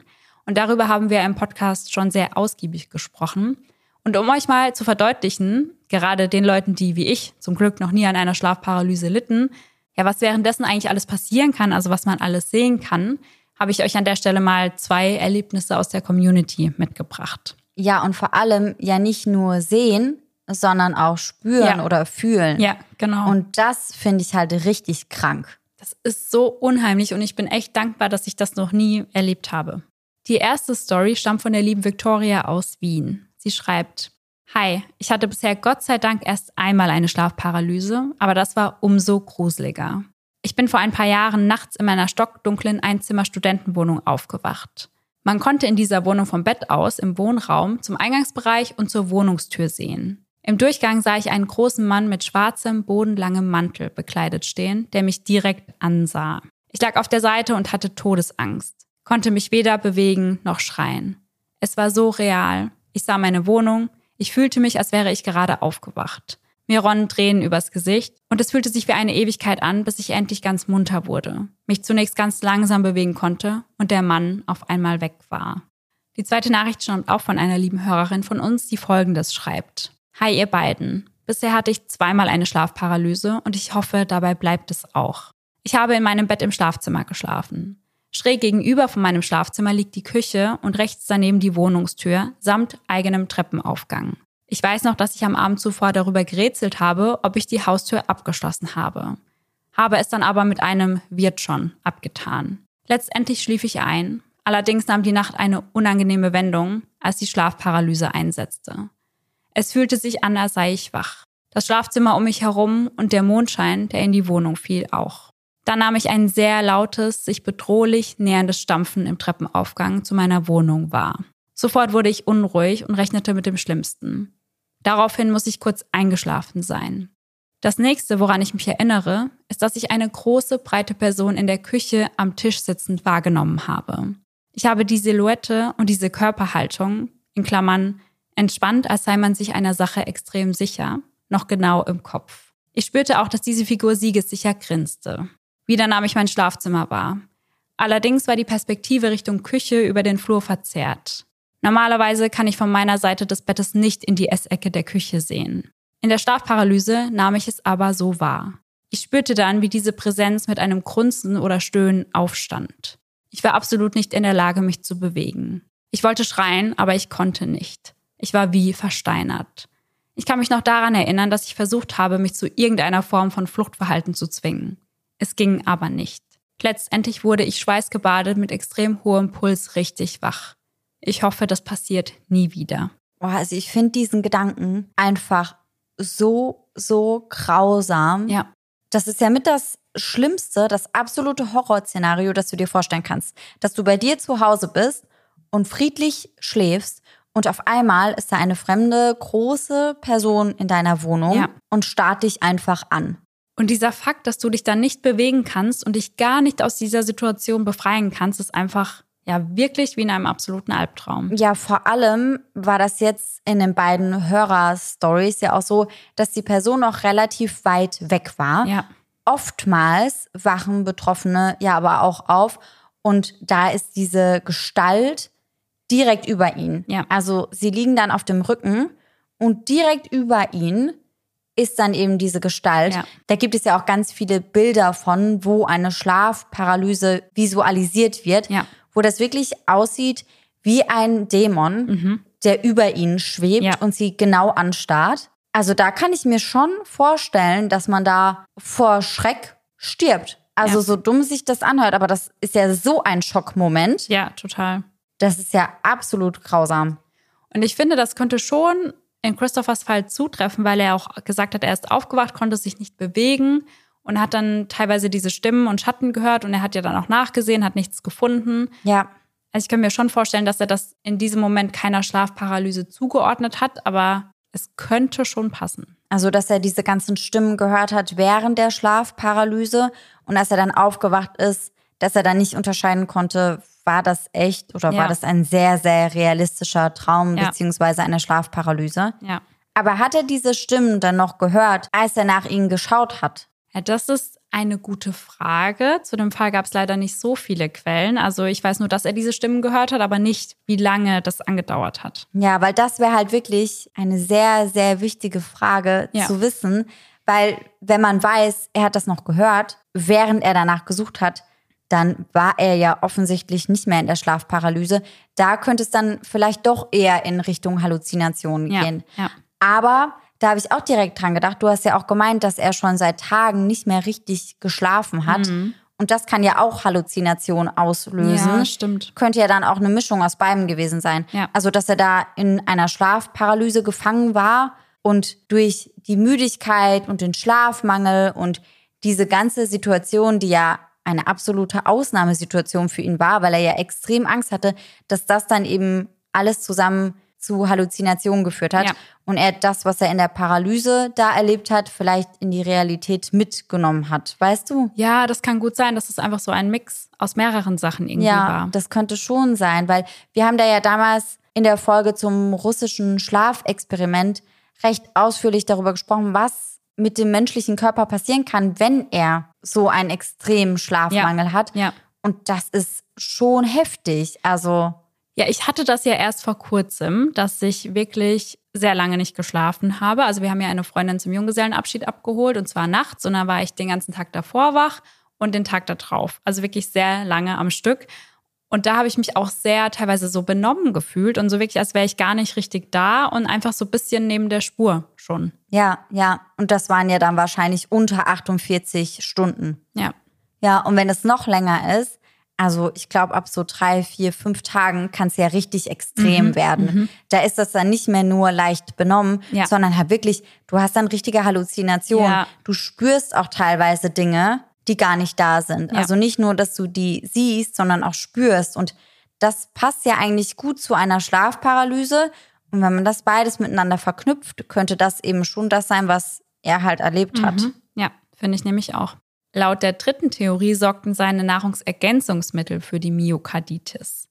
Und darüber haben wir im Podcast schon sehr ausgiebig gesprochen. Und um euch mal zu verdeutlichen, gerade den Leuten, die wie ich zum Glück noch nie an einer Schlafparalyse litten, ja, was währenddessen eigentlich alles passieren kann, also was man alles sehen kann, habe ich euch an der Stelle mal zwei Erlebnisse aus der Community mitgebracht. Ja, und vor allem ja nicht nur sehen, sondern auch spüren Ja. oder fühlen. Ja, genau. Und das finde ich halt richtig krank. Das ist so unheimlich und ich bin echt dankbar, dass ich das noch nie erlebt habe. Die erste Story stammt von der lieben Victoria aus Wien. Sie schreibt, Hi, ich hatte bisher Gott sei Dank erst einmal eine Schlafparalyse, aber das war umso gruseliger. Ich bin vor ein paar Jahren nachts in meiner stockdunklen Einzimmer-Studentenwohnung aufgewacht. Man konnte in dieser Wohnung vom Bett aus im Wohnraum zum Eingangsbereich und zur Wohnungstür sehen. Im Durchgang sah ich einen großen Mann mit schwarzem, bodenlangem Mantel bekleidet stehen, der mich direkt ansah. Ich lag auf der Seite und hatte Todesangst, konnte mich weder bewegen noch schreien. Es war so real. Ich sah meine Wohnung, ich fühlte mich, als wäre ich gerade aufgewacht. Mir ronnen Tränen übers Gesicht und es fühlte sich wie eine Ewigkeit an, bis ich endlich ganz munter wurde, mich zunächst ganz langsam bewegen konnte und der Mann auf einmal weg war. Die zweite Nachricht stammt auch von einer lieben Hörerin von uns, die folgendes schreibt. Hi ihr beiden. Bisher hatte ich zweimal eine Schlafparalyse und ich hoffe, dabei bleibt es auch. Ich habe in meinem Bett im Schlafzimmer geschlafen. Schräg gegenüber von meinem Schlafzimmer liegt die Küche und rechts daneben die Wohnungstür samt eigenem Treppenaufgang. Ich weiß noch, dass ich am Abend zuvor darüber gerätselt habe, ob ich die Haustür abgeschlossen habe. Habe es dann aber mit einem wird schon abgetan. Letztendlich schlief ich ein. Allerdings nahm die Nacht eine unangenehme Wendung, als die Schlafparalyse einsetzte. Es fühlte sich an, als sei ich wach. Das Schlafzimmer um mich herum und der Mondschein, der in die Wohnung fiel, auch. Dann nahm ich ein sehr lautes, sich bedrohlich näherndes Stampfen im Treppenaufgang zu meiner Wohnung wahr. Sofort wurde ich unruhig und rechnete mit dem Schlimmsten. Daraufhin muss ich kurz eingeschlafen sein. Das nächste, woran ich mich erinnere, ist, dass ich eine große, breite Person in der Küche am Tisch sitzend wahrgenommen habe. Ich habe die Silhouette und diese Körperhaltung, in Klammern, entspannt, als sei man sich einer Sache extrem sicher, noch genau im Kopf. Ich spürte auch, dass diese Figur siegessicher grinste. Wieder nahm ich mein Schlafzimmer wahr. Allerdings war die Perspektive Richtung Küche über den Flur verzerrt. Normalerweise kann ich von meiner Seite des Bettes nicht in die Essecke der Küche sehen. In der Schlafparalyse nahm ich es aber so wahr. Ich spürte dann, wie diese Präsenz mit einem Grunzen oder Stöhnen aufstand. Ich war absolut nicht in der Lage, mich zu bewegen. Ich wollte schreien, aber ich konnte nicht. Ich war wie versteinert. Ich kann mich noch daran erinnern, dass ich versucht habe, mich zu irgendeiner Form von Fluchtverhalten zu zwingen. Es ging aber nicht. Letztendlich wurde ich schweißgebadet mit extrem hohem Puls richtig wach. Ich hoffe, das passiert nie wieder. Boah, also ich finde diesen Gedanken einfach so, so grausam. Ja. Das ist ja mit das Schlimmste, das absolute Horrorszenario, das du dir vorstellen kannst. Dass du bei dir zu Hause bist und friedlich schläfst und auf einmal ist da eine fremde, große Person in deiner Wohnung Ja. und starrt dich einfach an. Und dieser Fakt, dass du dich dann nicht bewegen kannst und dich gar nicht aus dieser Situation befreien kannst, ist einfach ja wirklich wie in einem absoluten Albtraum. Ja, vor allem war das jetzt in den beiden Hörer-Stories ja auch so, dass die Person noch relativ weit weg war. Ja, Oftmals wachen Betroffene ja aber auch auf und da ist diese Gestalt direkt über ihnen. Ja. Also sie liegen dann auf dem Rücken und direkt über ihnen ist dann eben diese Gestalt. Ja. Da gibt es ja auch ganz viele Bilder von, wo eine Schlafparalyse visualisiert wird, Ja. wo das wirklich aussieht wie ein Dämon, der über ihnen schwebt Ja. und sie genau anstarrt. Also da kann ich mir schon vorstellen, dass man da vor Schreck stirbt. Also so dumm sich das anhört, aber das ist ja so ein Schockmoment. ja, total. Das ist ja absolut grausam. Und ich finde, das könnte schon in Christophers Fall zutreffen, weil er auch gesagt hat, er ist aufgewacht, konnte sich nicht bewegen und hat dann teilweise diese Stimmen und Schatten gehört und er hat ja dann auch nachgesehen, hat nichts gefunden. Ja, Also ich kann mir schon vorstellen, dass er das in diesem Moment keiner Schlafparalyse zugeordnet hat, aber es könnte schon passen. also dass er diese ganzen Stimmen gehört hat während der Schlafparalyse und als er dann aufgewacht ist, dass er dann nicht unterscheiden konnte, war das echt oder Ja. war das ein sehr, sehr realistischer Traum Ja. beziehungsweise eine Schlafparalyse. Ja. Aber hat er diese Stimmen dann noch gehört, als er nach ihnen geschaut hat? Ja, das ist eine gute Frage. Zu dem Fall gab es leider nicht so viele Quellen. Also ich weiß nur, dass er diese Stimmen gehört hat, aber nicht, wie lange das angedauert hat. Ja, weil das wäre halt wirklich eine sehr, sehr wichtige Frage Ja. zu wissen. Weil wenn man weiß, er hat das noch gehört, während er danach gesucht hat, dann war er ja offensichtlich nicht mehr in der Schlafparalyse. Da könnte es dann vielleicht doch eher in Richtung Halluzinationen Ja, gehen. ja. Aber da habe ich auch direkt dran gedacht. Du hast ja auch gemeint, dass er schon seit Tagen nicht mehr richtig geschlafen hat. Und das kann ja auch Halluzinationen auslösen Mhm. Ja, stimmt. könnte ja dann auch eine Mischung aus beidem gewesen sein. Ja. Also, dass er da in einer Schlafparalyse gefangen war und durch die Müdigkeit und den Schlafmangel und diese ganze Situation, die ja eine absolute Ausnahmesituation für ihn war, weil er ja extrem Angst hatte, dass das dann eben alles zusammen zu Halluzinationen geführt hat Ja. und er das, was er in der Paralyse da erlebt hat, vielleicht in die Realität mitgenommen hat. Weißt du? Ja, das kann gut sein, dass es einfach so ein Mix aus mehreren Sachen irgendwie Ja, war. das könnte schon sein, weil wir haben da ja damals in der Folge zum russischen Schlafexperiment recht ausführlich darüber gesprochen, was mit dem menschlichen Körper passieren kann, wenn er so einen extremen Schlafmangel hat. Ja. Und das ist schon heftig. Also, Ja, ich hatte das ja erst vor kurzem, dass ich wirklich sehr lange nicht geschlafen habe. Also wir haben ja eine Freundin zum Junggesellenabschied abgeholt und zwar nachts und dann war ich den ganzen Tag davor wach und den Tag da drauf. Also wirklich sehr lange am Stück. Und da habe ich mich auch sehr teilweise so benommen gefühlt und so wirklich, als wäre ich gar nicht richtig da und einfach so ein bisschen neben der Spur schon. ja, ja. Und das waren ja dann wahrscheinlich unter 48 Stunden. Ja. Ja, und wenn es noch länger ist, also ich glaube, ab so drei, vier, fünf Tagen kann es ja richtig extrem Mhm, werden. Da ist das dann nicht mehr nur leicht benommen, Ja. sondern halt wirklich, du hast dann richtige Halluzinationen. Ja. Du spürst auch teilweise Dinge, die gar nicht da sind. Ja. Also nicht nur, dass du die siehst, sondern auch spürst. Und das passt ja eigentlich gut zu einer Schlafparalyse. Und wenn man das beides miteinander verknüpft, könnte das eben schon das sein, was er halt erlebt hat. Mhm. Ja, finde ich nämlich auch. Laut der dritten Theorie sorgten seine Nahrungsergänzungsmittel für die Myokarditis.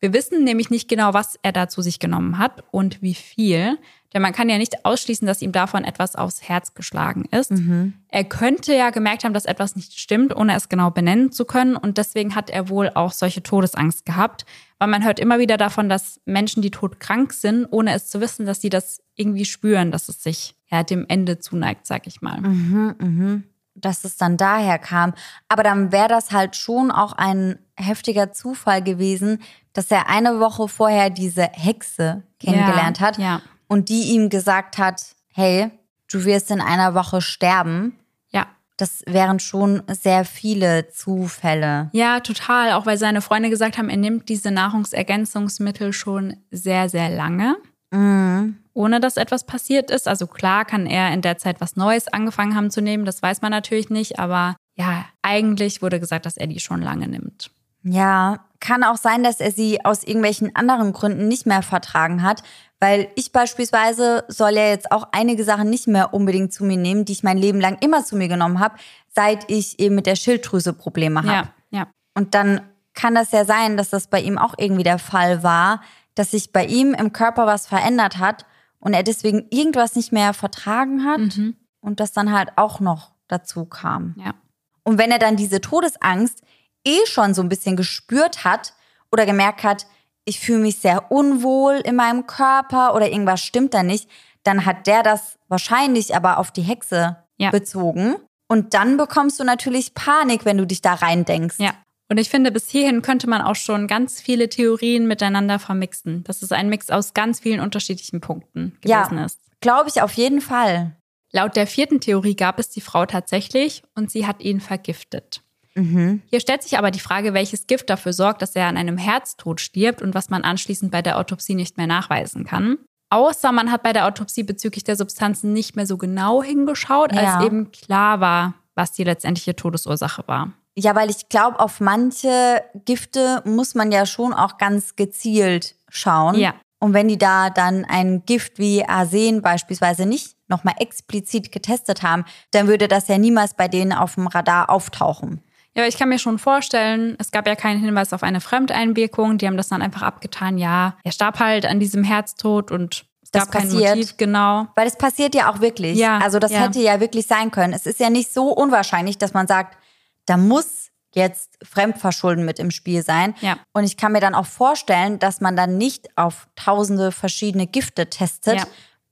Wir wissen nämlich nicht genau, was er da zu sich genommen hat und wie viel. Denn man kann ja nicht ausschließen, dass ihm davon etwas aufs Herz geschlagen ist. Mhm. Er könnte ja gemerkt haben, dass etwas nicht stimmt, ohne es genau benennen zu können. Und deswegen hat er wohl auch solche Todesangst gehabt. Weil man hört immer wieder davon, dass Menschen, die todkrank sind, ohne es zu wissen, dass sie das irgendwie spüren, dass es sich ja, dem Ende zuneigt, sag ich mal. Mhm, mhm. Dass es dann daher kam. Aber dann wäre das halt schon auch ein heftiger Zufall gewesen, dass er eine Woche vorher diese Hexe kennengelernt ja, hat Ja. und die ihm gesagt hat, hey, du wirst in einer Woche sterben. Ja. Das wären schon sehr viele Zufälle. Ja, total. Auch weil seine Freunde gesagt haben, er nimmt diese Nahrungsergänzungsmittel schon sehr, sehr lange, Mhm. ohne dass etwas passiert ist. Also klar kann er in der Zeit was Neues angefangen haben zu nehmen, das weiß man natürlich nicht, aber ja, eigentlich wurde gesagt, dass er die schon lange nimmt. Ja, kann auch sein, dass er sie aus irgendwelchen anderen Gründen nicht mehr vertragen hat, weil ich beispielsweise soll ja jetzt auch einige Sachen nicht mehr unbedingt zu mir nehmen, die ich mein Leben lang immer zu mir genommen habe, seit ich eben mit der Schilddrüse Probleme habe. Ja, ja. Und dann kann das ja sein, dass das bei ihm auch irgendwie der Fall war, dass sich bei ihm im Körper was verändert hat und er deswegen irgendwas nicht mehr vertragen hat Mhm. und das dann halt auch noch dazu kam. Ja. Und wenn er dann diese Todesangst eh schon so ein bisschen gespürt hat oder gemerkt hat, ich fühle mich sehr unwohl in meinem Körper oder irgendwas stimmt da nicht, dann hat der das wahrscheinlich aber auf die Hexe Ja. bezogen. Und dann bekommst du natürlich Panik, wenn du dich da reindenkst. Ja. Und ich finde, bis hierhin könnte man auch schon ganz viele Theorien miteinander vermixen. Dass es ein Mix aus ganz vielen unterschiedlichen Punkten Ja. gewesen ist. Glaube ich auf jeden Fall. Laut der vierten Theorie gab es die Frau tatsächlich und sie hat ihn vergiftet. Mhm. Hier stellt sich aber die Frage, welches Gift dafür sorgt, dass er an einem Herztod stirbt und was man anschließend bei der Autopsie nicht mehr nachweisen kann. Außer man hat bei der Autopsie bezüglich der Substanzen nicht mehr so genau hingeschaut, Ja. als eben klar war, was die letztendliche Todesursache war. Ja, weil ich glaube, auf manche Gifte muss man ja schon auch ganz gezielt schauen. Ja. Und wenn die da dann ein Gift wie Arsen beispielsweise nicht nochmal explizit getestet haben, dann würde das ja niemals bei denen auf dem Radar auftauchen. Ja, aber ich kann mir schon vorstellen, es gab ja keinen Hinweis auf eine Fremdeinwirkung. Die haben das dann einfach abgetan. Ja, er starb halt an diesem Herztod und es Das gab kein passiert. Motiv, genau. Weil es passiert ja auch wirklich. Ja, also das ja. hätte ja wirklich sein können. Es ist ja nicht so unwahrscheinlich, dass man sagt, da muss jetzt Fremdverschulden mit im Spiel sein. Ja. Und ich kann mir dann auch vorstellen, dass man dann nicht auf tausende verschiedene Gifte testet, Ja.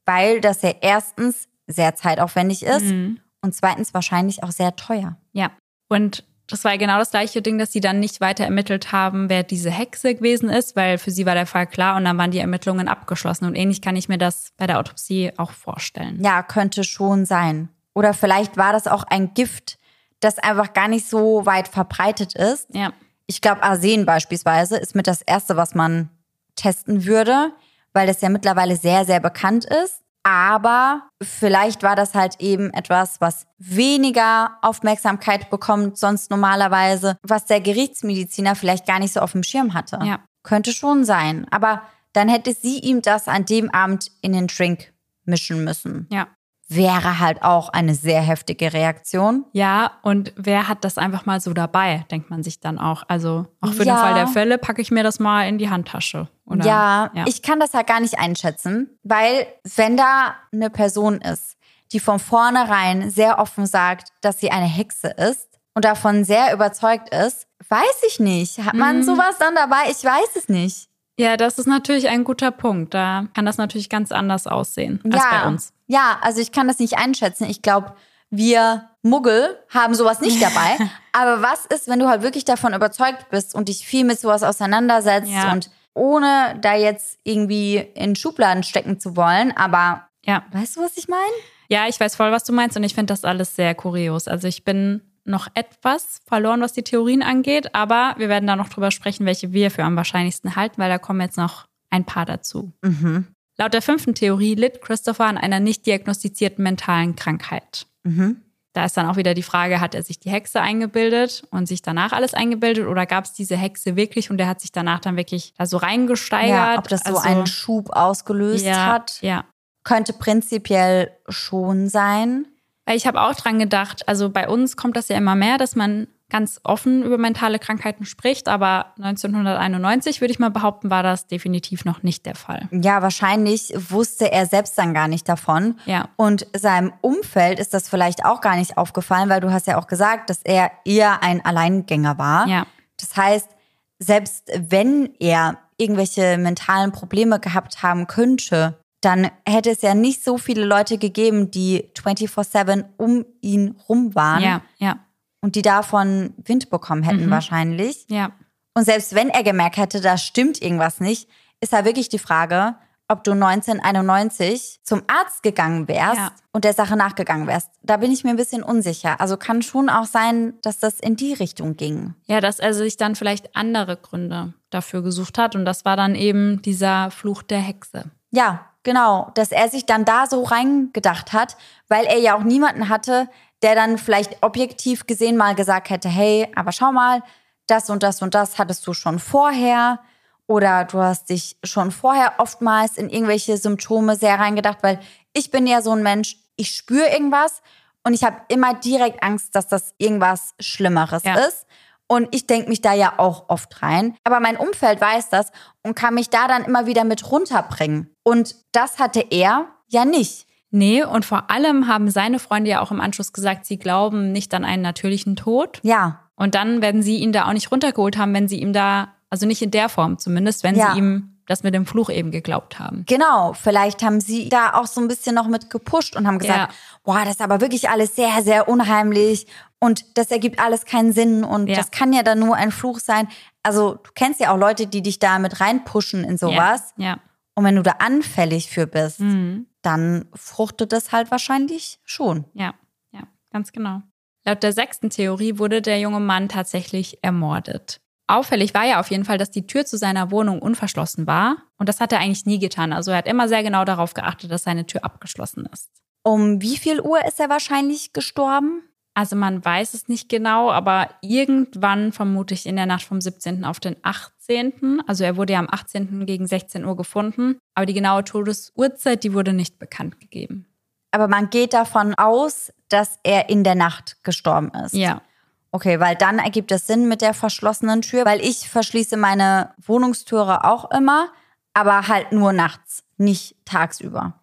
weil das ja erstens sehr zeitaufwendig ist Mhm. und zweitens wahrscheinlich auch sehr teuer. Ja. Und das war genau das gleiche Ding, dass sie dann nicht weiter ermittelt haben, wer diese Hexe gewesen ist, weil für sie war der Fall klar und dann waren die Ermittlungen abgeschlossen. Und ähnlich kann ich mir das bei der Autopsie auch vorstellen. Ja, könnte schon sein. Oder vielleicht war das auch ein Gift, das einfach gar nicht so weit verbreitet ist. Ja. Ich glaube, Arsen beispielsweise ist mit das Erste, was man testen würde, weil das ja mittlerweile sehr, sehr bekannt ist. Aber vielleicht war das halt eben etwas, was weniger Aufmerksamkeit bekommt, sonst normalerweise, was der Gerichtsmediziner vielleicht gar nicht so auf dem Schirm hatte. Ja. Könnte schon sein. Aber dann hätte sie ihm das an dem Abend in den Drink mischen müssen. Ja. Wäre halt auch eine sehr heftige Reaktion. Ja, und wer hat das einfach mal so dabei, denkt man sich dann auch. Also auch für Ja. den Fall der Fälle packe ich mir das mal in die Handtasche. Oder? ja, ja. ich kann das halt gar nicht einschätzen, weil wenn da eine Person ist, die von vornherein sehr offen sagt, dass sie eine Hexe ist und davon sehr überzeugt ist, weiß ich nicht. Hat man Mhm. sowas dann dabei? Ich weiß es nicht. Ja, das ist natürlich ein guter Punkt. Da kann das natürlich ganz anders aussehen als ja, bei uns. ja, also ich kann das nicht einschätzen. Ich glaube, wir Muggel haben sowas nicht dabei. Aber was ist, wenn du halt wirklich davon überzeugt bist und dich viel mit sowas auseinandersetzt Ja. und ohne da jetzt irgendwie in Schubladen stecken zu wollen, aber Ja. weißt du, was ich meine? Ja, ich weiß voll, was du meinst und ich finde das alles sehr kurios. Also ich bin noch etwas verloren, was die Theorien angeht, aber wir werden da noch drüber sprechen, welche wir für am wahrscheinlichsten halten, weil da kommen jetzt noch ein paar dazu. Mhm. Laut der fünften Theorie litt Christopher an einer nicht diagnostizierten mentalen Krankheit. Mhm. Da ist dann auch wieder die Frage, hat er sich die Hexe eingebildet und sich danach alles eingebildet oder gab es diese Hexe wirklich und er hat sich danach dann wirklich da so reingesteigert? Ja, ob das so Also, einen Schub ausgelöst ja, hat, Ja, könnte prinzipiell schon sein. Weil ich habe auch dran gedacht, also bei uns kommt das ja immer mehr, dass man ganz offen über mentale Krankheiten spricht, aber 1991 würde ich mal behaupten, war das definitiv noch nicht der Fall. Ja, wahrscheinlich wusste er selbst dann gar nicht davon. Ja. Und seinem Umfeld ist das vielleicht auch gar nicht aufgefallen, weil du hast ja auch gesagt, dass er eher ein Alleingänger war. Ja. Das heißt, selbst wenn er irgendwelche mentalen Probleme gehabt haben könnte, dann hätte es ja nicht so viele Leute gegeben, die 24-7 um ihn rum waren. Ja, ja. Und die davon Wind bekommen hätten Mhm. wahrscheinlich. Ja. Und selbst wenn er gemerkt hätte, da stimmt irgendwas nicht, ist da wirklich die Frage, ob du 1991 zum Arzt gegangen wärst Ja. und der Sache nachgegangen wärst. Da bin ich mir ein bisschen unsicher. Also kann schon auch sein, dass das in die Richtung ging. Ja, dass er sich dann vielleicht andere Gründe dafür gesucht hat. Und das war dann eben dieser Fluch der Hexe. Ja, genau. Dass er sich dann da so reingedacht hat, weil er ja auch niemanden hatte, der dann vielleicht objektiv gesehen mal gesagt hätte, hey, aber schau mal, das und das und das hattest du schon vorher. Oder du hast dich schon vorher oftmals in irgendwelche Symptome sehr reingedacht, weil ich bin ja so ein Mensch, ich spüre irgendwas und ich habe immer direkt Angst, dass das irgendwas Schlimmeres Ja. ist. Und ich denke mich da ja auch oft rein. Aber mein Umfeld weiß das und kann mich da dann immer wieder mit runterbringen. Und das hatte er ja nicht. Nee, und vor allem haben seine Freunde ja auch im Anschluss gesagt, sie glauben nicht an einen natürlichen Tod. Ja, Und dann werden sie ihn da auch nicht runtergeholt haben, wenn sie ihm da, also nicht in der Form zumindest, wenn Ja. sie ihm das mit dem Fluch eben geglaubt haben. genau. Vielleicht haben sie da auch so ein bisschen noch mit gepusht und haben gesagt, Ja. boah, das ist aber wirklich alles sehr, sehr unheimlich und das ergibt alles keinen Sinn und Ja. das kann ja dann nur ein Fluch sein. Also du kennst ja auch Leute, die dich da mit reinpushen in sowas. Ja. Und wenn du da anfällig für bist, Mhm. dann fruchtet das halt wahrscheinlich schon. Ja, ja, ganz genau. Laut der sechsten Theorie wurde der junge Mann tatsächlich ermordet. Auffällig war ja auf jeden Fall, dass die Tür zu seiner Wohnung unverschlossen war. Und das hat er eigentlich nie getan. Also er hat immer sehr genau darauf geachtet, dass seine Tür abgeschlossen ist. Um wie viel Uhr ist er wahrscheinlich gestorben? Also man weiß es nicht genau, aber irgendwann vermutlich in der Nacht vom 17. auf den 18. Also er wurde ja am 18. gegen 16 Uhr gefunden. Aber die genaue Todesurzeit, die wurde nicht bekannt gegeben. Aber man geht davon aus, dass er in der Nacht gestorben ist. Ja. Okay, weil dann ergibt es Sinn mit der verschlossenen Tür, weil ich verschließe meine Wohnungstüre auch immer, aber halt nur nachts, nicht tagsüber.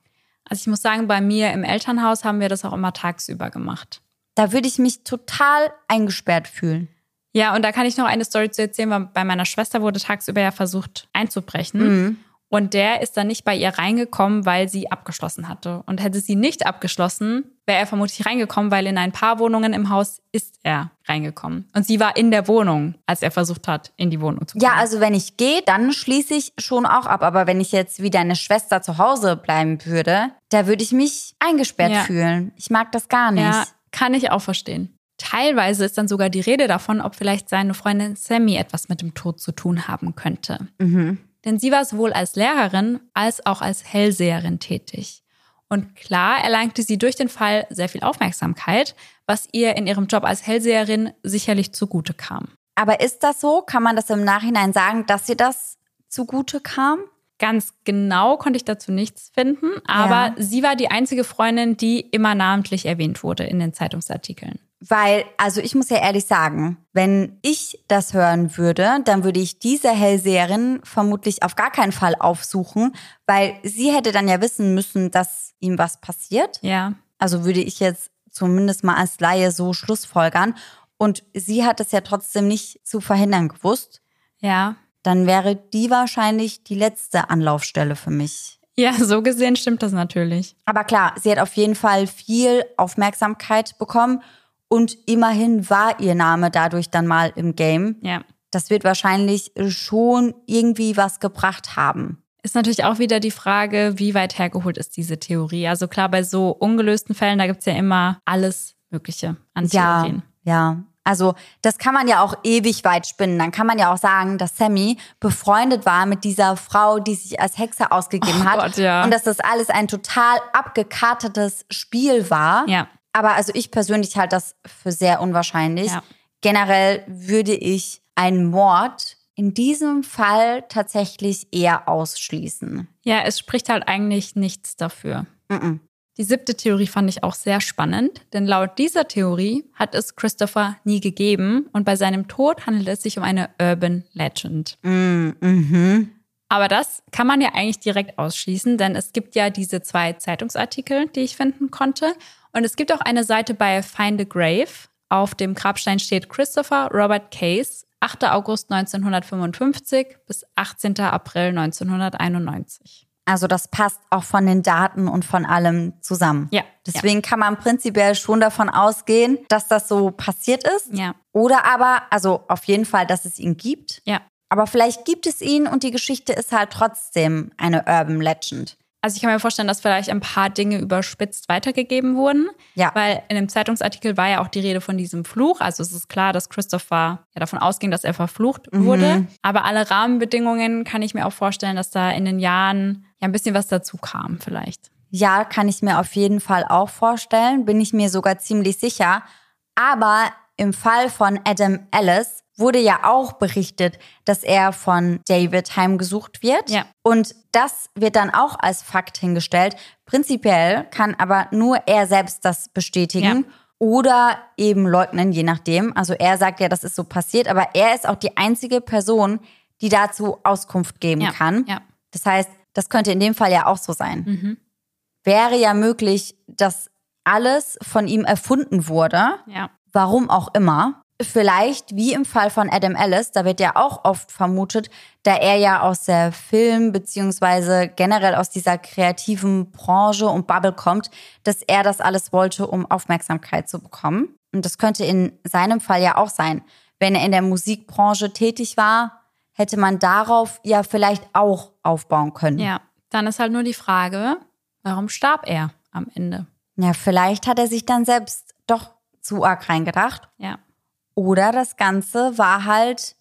Also ich muss sagen, bei mir im Elternhaus haben wir das auch immer tagsüber gemacht. Da würde ich mich total eingesperrt fühlen. Ja, und da kann ich noch eine Story zu erzählen, weil bei meiner Schwester wurde tagsüber ja versucht einzubrechen. Und der ist dann nicht bei ihr reingekommen, weil sie abgeschlossen hatte. Und hätte sie nicht abgeschlossen, wäre er vermutlich reingekommen, weil in ein paar Wohnungen im Haus ist er reingekommen. Und sie war in der Wohnung, als er versucht hat, in die Wohnung zu kommen. Ja, also wenn ich gehe, dann schließe ich schon auch ab. Aber wenn ich jetzt wie deine Schwester zu Hause bleiben würde, da würde ich mich eingesperrt Ja. fühlen. Ich mag das gar nicht. Ja, kann ich auch verstehen. Teilweise ist dann sogar die Rede davon, ob vielleicht seine Freundin Sammy etwas mit dem Tod zu tun haben könnte. Denn sie war sowohl als Lehrerin als auch als Hellseherin tätig. Und klar erlangte sie durch den Fall sehr viel Aufmerksamkeit, was ihr in ihrem Job als Hellseherin sicherlich zugute kam. Aber ist das so? Kann man das im Nachhinein sagen, dass ihr das zugute kam? Ganz genau konnte ich dazu nichts finden, aber Ja. sie war die einzige Freundin, die immer namentlich erwähnt wurde in den Zeitungsartikeln. Weil, also ich muss ja ehrlich sagen, wenn ich das hören würde, dann würde ich diese Hellseherin vermutlich auf gar keinen Fall aufsuchen, weil sie hätte dann ja wissen müssen, dass ihm was passiert. Ja, Also würde ich jetzt zumindest mal als Laie so schlussfolgern. Und sie hat es ja trotzdem nicht zu verhindern gewusst. ja. Dann wäre die wahrscheinlich die letzte Anlaufstelle für mich. Ja, so gesehen stimmt das natürlich. Aber klar, sie hat auf jeden Fall viel Aufmerksamkeit bekommen und immerhin war ihr Name dadurch dann mal im Game. Ja. Das wird wahrscheinlich schon irgendwie was gebracht haben. Ist natürlich auch wieder die Frage, wie weit hergeholt ist diese Theorie. Also klar, bei so ungelösten Fällen, da gibt's ja immer alles Mögliche an Ja, Theorien. ja. Also das kann man ja auch ewig weit spinnen. Dann kann man ja auch sagen, dass Sammy befreundet war mit dieser Frau, die sich als Hexe ausgegeben Oh hat. Gott, ja. Und dass das alles ein total abgekartetes Spiel war. Ja. Aber also ich persönlich halte das für sehr unwahrscheinlich. Ja. Generell würde ich einen Mord in diesem Fall tatsächlich eher ausschließen. Ja, es spricht halt eigentlich nichts dafür. Mhm. Die siebte Theorie fand ich auch sehr spannend, denn laut dieser Theorie hat es Christopher nie gegeben und bei seinem Tod handelt es sich um eine Urban Legend. Mm, mhm. Aber das kann man ja eigentlich direkt ausschließen, denn es gibt ja diese zwei Zeitungsartikel, die ich finden konnte. Und es gibt auch eine Seite bei Find a Grave. Auf dem Grabstein steht Christopher Robert Case, 8. August 1955 bis 18. April 1991. Also das passt auch von den Daten und von allem zusammen. Ja. Deswegen kann man prinzipiell schon davon ausgehen, dass das so passiert ist. Ja. Oder aber, also auf jeden Fall, dass es ihn gibt. Ja. Aber vielleicht gibt es ihn und die Geschichte ist halt trotzdem eine Urban Legend. Also ich kann mir vorstellen, dass vielleicht ein paar Dinge überspitzt weitergegeben wurden. Ja. Weil in dem Zeitungsartikel war ja auch die Rede von diesem Fluch. Also es ist klar, dass Christopher ja davon ausging, dass er verflucht Mhm. wurde. Aber alle Rahmenbedingungen kann ich mir auch vorstellen, dass da in den Jahren ja ein bisschen was dazu kam vielleicht. Ja, kann ich mir auf jeden Fall auch vorstellen, bin ich mir sogar ziemlich sicher. Aber im Fall von Adam Ellis wurde ja auch berichtet, dass er von David heimgesucht wird. Ja. Und das wird dann auch als Fakt hingestellt. Prinzipiell kann aber nur er selbst das bestätigen. Oder eben leugnen, je nachdem. Also er sagt ja, das ist so passiert, aber er ist auch die einzige Person, die dazu Auskunft geben Ja. kann. Ja. Das heißt, das könnte in dem Fall ja auch so sein Mhm. wäre ja möglich, dass alles von ihm erfunden wurde, Ja. warum auch immer. Vielleicht wie im Fall von Adam Ellis, da wird ja auch oft vermutet, da er ja aus der Film- beziehungsweise generell aus dieser kreativen Branche und Bubble kommt, dass er das alles wollte, um Aufmerksamkeit zu bekommen. Und das könnte in seinem Fall ja auch sein. Wenn er in der Musikbranche tätig war, hätte man darauf ja vielleicht auch aufbauen können. Ja. Dann ist halt nur die Frage, warum starb er am Ende? Ja, vielleicht hat er sich dann selbst doch zu arg reingedacht. Ja. Oder das Ganze war halt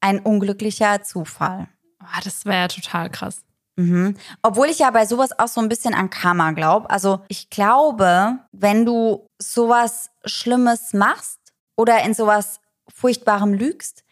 ein unglücklicher Zufall. Oh, das wäre ja total krass. Mhm. Obwohl ich ja bei sowas auch so ein bisschen an Karma glaube. Also ich glaube, wenn du sowas Schlimmes machst oder in sowas Furchtbarem lügst,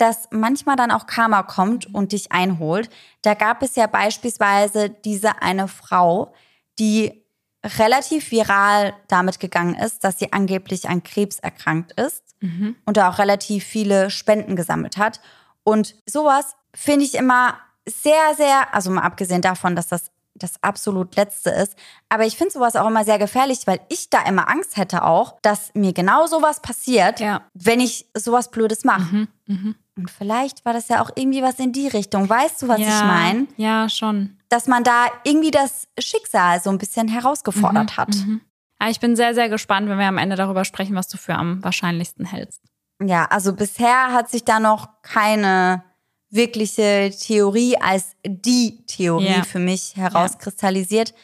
dass manchmal dann auch Karma kommt und dich einholt. Da gab es ja beispielsweise diese eine Frau, die relativ viral damit gegangen ist, dass sie angeblich an Krebs erkrankt ist Mhm. und da auch relativ viele Spenden gesammelt hat. Und sowas finde ich immer sehr, sehr, also mal abgesehen davon, dass das das absolut Letzte ist. Aber ich finde sowas auch immer sehr gefährlich, weil ich da immer Angst hätte auch, dass mir genau sowas passiert, Ja. wenn ich sowas Blödes mache. Mhm. Mhm. Und vielleicht war das ja auch irgendwie was in die Richtung. Weißt du, was ja. ich meine? Ja, schon. Dass man da irgendwie das Schicksal so ein bisschen herausgefordert hat. Mhm. Ja, ich bin sehr, sehr gespannt, wenn wir am Ende darüber sprechen, was du für am wahrscheinlichsten hältst. Ja, also bisher hat sich da noch keine wirkliche Theorie als die Theorie Ja. für mich herauskristallisiert.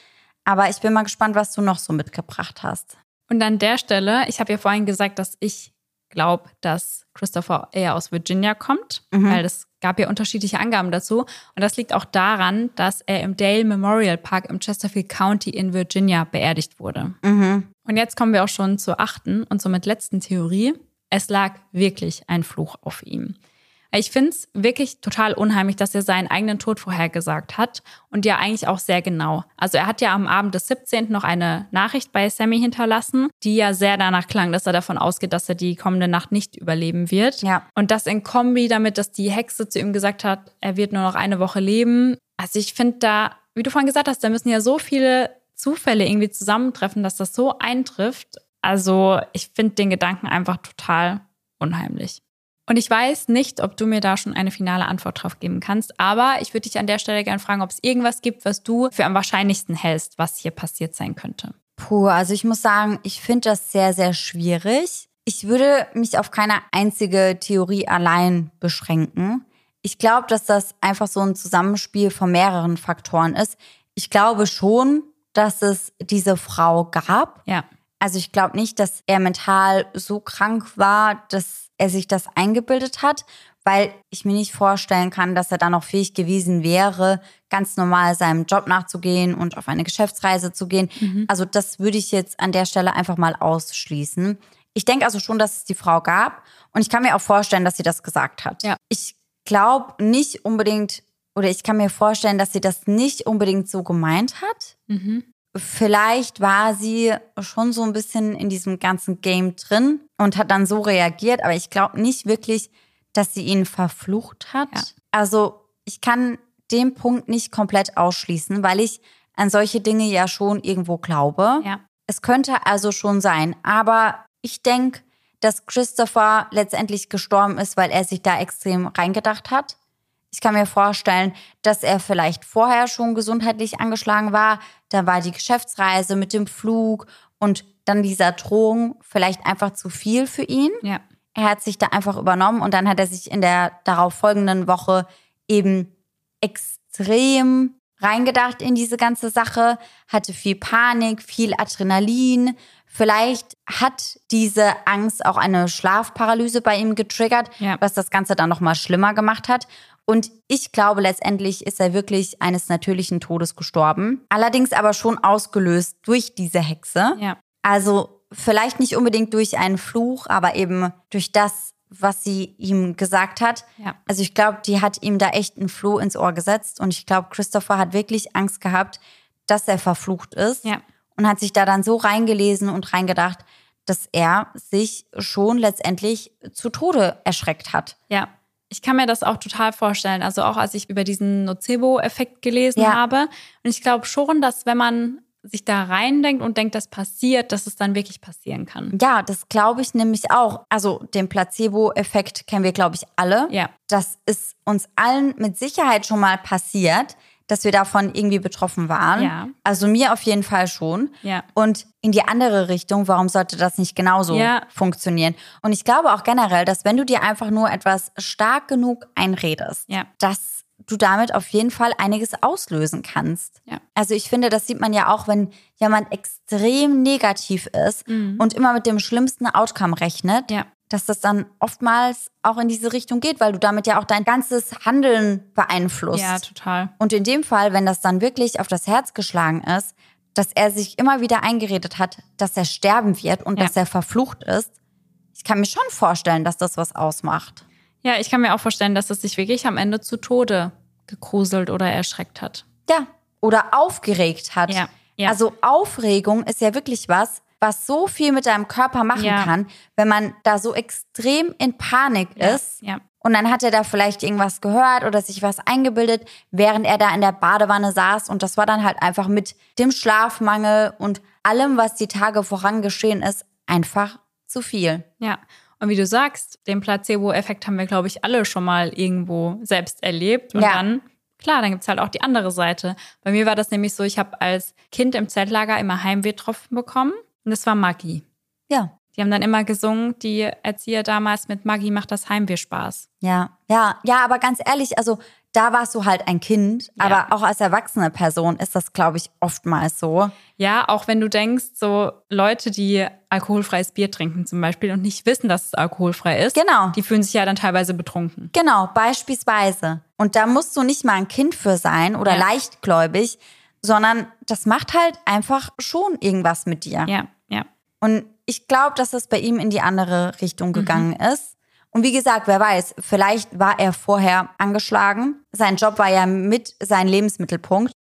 Aber ich bin mal gespannt, was du noch so mitgebracht hast. Und an der Stelle, ich habe ja vorhin gesagt, dass ich glaube, dass Christopher eher aus Virginia kommt, Mhm. weil es gab ja unterschiedliche Angaben dazu. Und das liegt auch daran, dass er im Dale Memorial Park im Chesterfield County in Virginia beerdigt wurde. Mhm. Und jetzt kommen wir auch schon zur achten und somit letzten Theorie. Es lag wirklich ein Fluch auf ihm. Ich finde es wirklich total unheimlich, dass er seinen eigenen Tod vorhergesagt hat und ja eigentlich auch sehr genau. Also er hat ja am Abend des 17. noch eine Nachricht bei Sammy hinterlassen, die ja sehr danach klang, dass er davon ausgeht, dass er die kommende Nacht nicht überleben wird. Ja. Und das in Kombi damit, dass die Hexe zu ihm gesagt hat, er wird nur noch eine Woche leben. Also ich finde da, wie du vorhin gesagt hast, da müssen ja so viele Zufälle irgendwie zusammentreffen, dass das so eintrifft. Also ich finde den Gedanken einfach total unheimlich. Und ich weiß nicht, ob du mir da schon eine finale Antwort drauf geben kannst, aber ich würde dich an der Stelle gerne fragen, ob es irgendwas gibt, was du für am wahrscheinlichsten hältst, was hier passiert sein könnte. Puh, also ich muss sagen, ich finde das sehr, sehr schwierig. Ich würde mich auf keine einzige Theorie allein beschränken. Ich glaube, dass das einfach so ein Zusammenspiel von mehreren Faktoren ist. Ich glaube schon, dass es diese Frau gab. Ja. Also ich glaube nicht, dass er mental so krank war, dass er sich das eingebildet hat, weil ich mir nicht vorstellen kann, dass er dann noch fähig gewesen wäre, ganz normal seinem Job nachzugehen und auf eine Geschäftsreise zu gehen. Also das würde ich jetzt an der Stelle einfach mal ausschließen. Ich denke also schon, dass es die Frau gab und ich kann mir auch vorstellen, dass sie das gesagt hat. Ja. Ich glaube nicht unbedingt oder ich kann mir vorstellen, dass sie das nicht unbedingt so gemeint hat Mhm. Vielleicht war sie schon so ein bisschen in diesem ganzen Game drin und hat dann so reagiert, aber ich glaube nicht wirklich, dass sie ihn verflucht hat. Ja. Also ich kann den Punkt nicht komplett ausschließen, weil ich an solche Dinge ja schon irgendwo glaube. Ja. Es könnte also schon sein, aber ich denke, dass Christopher letztendlich gestorben ist, weil er sich da extrem reingedacht hat. Ich kann mir vorstellen, dass er vielleicht vorher schon gesundheitlich angeschlagen war. Da war die Geschäftsreise mit dem Flug und dann dieser Drohung vielleicht einfach zu viel für ihn. Ja. Er hat sich da einfach übernommen und dann hat er sich in der darauf folgenden Woche eben extrem reingedacht in diese ganze Sache, hatte viel Panik, viel Adrenalin. Vielleicht hat diese Angst auch eine Schlafparalyse bei ihm getriggert, Ja. was das Ganze dann nochmal schlimmer gemacht hat. Und ich glaube, letztendlich ist er wirklich eines natürlichen Todes gestorben. Allerdings aber schon ausgelöst durch diese Hexe. Ja. Also vielleicht nicht unbedingt durch einen Fluch, aber eben durch das, was sie ihm gesagt hat. Ja. Also ich glaube, die hat ihm da echt einen Floh ins Ohr gesetzt und ich glaube, Christopher hat wirklich Angst gehabt, dass er verflucht ist Ja. Und hat sich da dann so reingelesen und reingedacht, dass er sich schon letztendlich zu Tode erschreckt hat. Ja. Ich kann mir das auch total vorstellen. Also auch als ich über diesen Nocebo-Effekt gelesen Ja. habe. Und ich glaube schon, dass wenn man sich da reindenkt und denkt, das passiert, dass es dann wirklich passieren kann. Ja, das glaube ich nämlich auch. Also den Placebo-Effekt kennen wir, glaube ich, alle. Ja. Das ist uns allen mit Sicherheit schon mal passiert, dass wir davon irgendwie betroffen waren. Ja. Also mir auf jeden Fall schon. Ja. Und in die andere Richtung, warum sollte das nicht genauso Ja. funktionieren? Und ich glaube auch generell, dass wenn du dir einfach nur etwas stark genug einredest, dass du damit auf jeden Fall einiges auslösen kannst. Also ich finde, das sieht man ja auch, wenn jemand extrem negativ ist und immer mit dem schlimmsten Outcome rechnet. Dass das dann oftmals auch in diese Richtung geht, weil du damit ja auch dein ganzes Handeln beeinflusst. Ja, total. Und in dem Fall, wenn das dann wirklich auf das Herz geschlagen ist, dass er sich immer wieder eingeredet hat, dass er sterben wird und Ja. dass er verflucht ist, ich kann mir schon vorstellen, dass das was ausmacht. Ja, ich kann mir auch vorstellen, dass es sich wirklich am Ende zu Tode gegruselt oder erschreckt hat. Ja. Oder aufgeregt hat. Ja, ja. Also Aufregung ist ja wirklich was, was so viel mit deinem Körper machen Ja. kann, wenn man da so extrem in Panik ist. Ja. Und dann hat er da vielleicht irgendwas gehört oder sich was eingebildet, während er da in der Badewanne saß. Und das war dann halt einfach mit dem Schlafmangel und allem, was die Tage voran geschehen ist, einfach zu viel. Ja. Und wie du sagst, den Placebo-Effekt haben wir, glaube ich, alle schon mal irgendwo selbst erlebt. Und Ja. dann, klar, dann gibt's halt auch die andere Seite. Bei mir war das nämlich so, ich habe als Kind im Zeltlager immer Heimwehtropfen bekommen. Und das war Maggi. Ja. Die haben dann immer gesungen, die Erzieher damals mit Maggi macht das Heimweh Spaß. Ja, ja, ja, aber ganz ehrlich, also da warst du halt ein Kind, aber auch als erwachsene Person ist das, glaube ich, oftmals so. Ja, auch wenn du denkst, so Leute, die alkoholfreies Bier trinken zum Beispiel und nicht wissen, dass es alkoholfrei ist, Genau. die fühlen sich ja dann teilweise betrunken. Genau, beispielsweise. Und da musst du nicht mal ein Kind für sein oder Ja. leichtgläubig, sondern das macht halt einfach schon irgendwas mit dir. Ja, ja. Und ich glaube, dass es bei ihm in die andere Mhm. Richtung gegangen ist. Und wie gesagt, wer weiß, vielleicht war er vorher angeschlagen. Sein Job war ja mit sein Lebensmittelpunkt.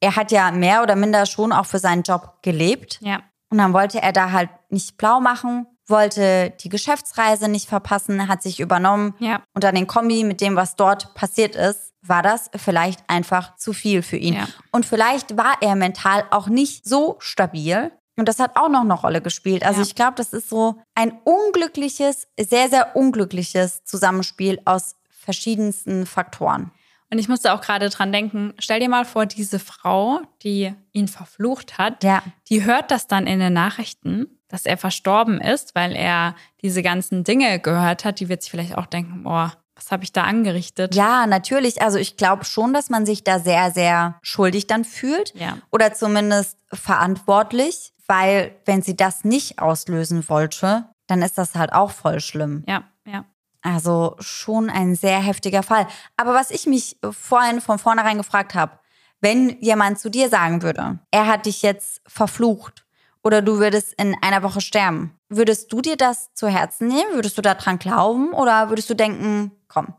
Er hat ja mehr oder minder schon auch für seinen Job gelebt. Ja, Und dann wollte er da halt nicht blau machen, wollte die Geschäftsreise nicht verpassen, hat sich übernommen. Ja. Und dann den Kombi mit dem, was dort passiert ist, war das vielleicht einfach zu viel für ihn. Ja. Und vielleicht war er mental auch nicht so stabil. Und das hat auch noch eine Rolle gespielt. Also Ja. ich glaube, das ist so ein unglückliches, sehr, sehr unglückliches Zusammenspiel aus verschiedensten Faktoren. Und ich musste auch gerade dran denken, stell dir mal vor, diese Frau, die ihn verflucht hat, Ja. die hört das dann in den Nachrichten, dass er verstorben ist, weil er diese ganzen Dinge gehört hat. Die wird sich vielleicht auch denken, boah, was habe ich da angerichtet? Ja, natürlich. Also ich glaube schon, dass man sich da sehr, sehr schuldig dann fühlt. Ja. Oder zumindest verantwortlich, weil wenn sie das nicht auslösen wollte, dann ist das halt auch voll schlimm. Ja, ja. Also schon ein sehr heftiger Fall. Aber was ich mich vorhin von vornherein gefragt habe, wenn jemand zu dir sagen würde, er hat dich jetzt verflucht oder du würdest in einer Woche sterben, würdest du dir das zu Herzen nehmen? Würdest du daran glauben oder würdest du denken, komm,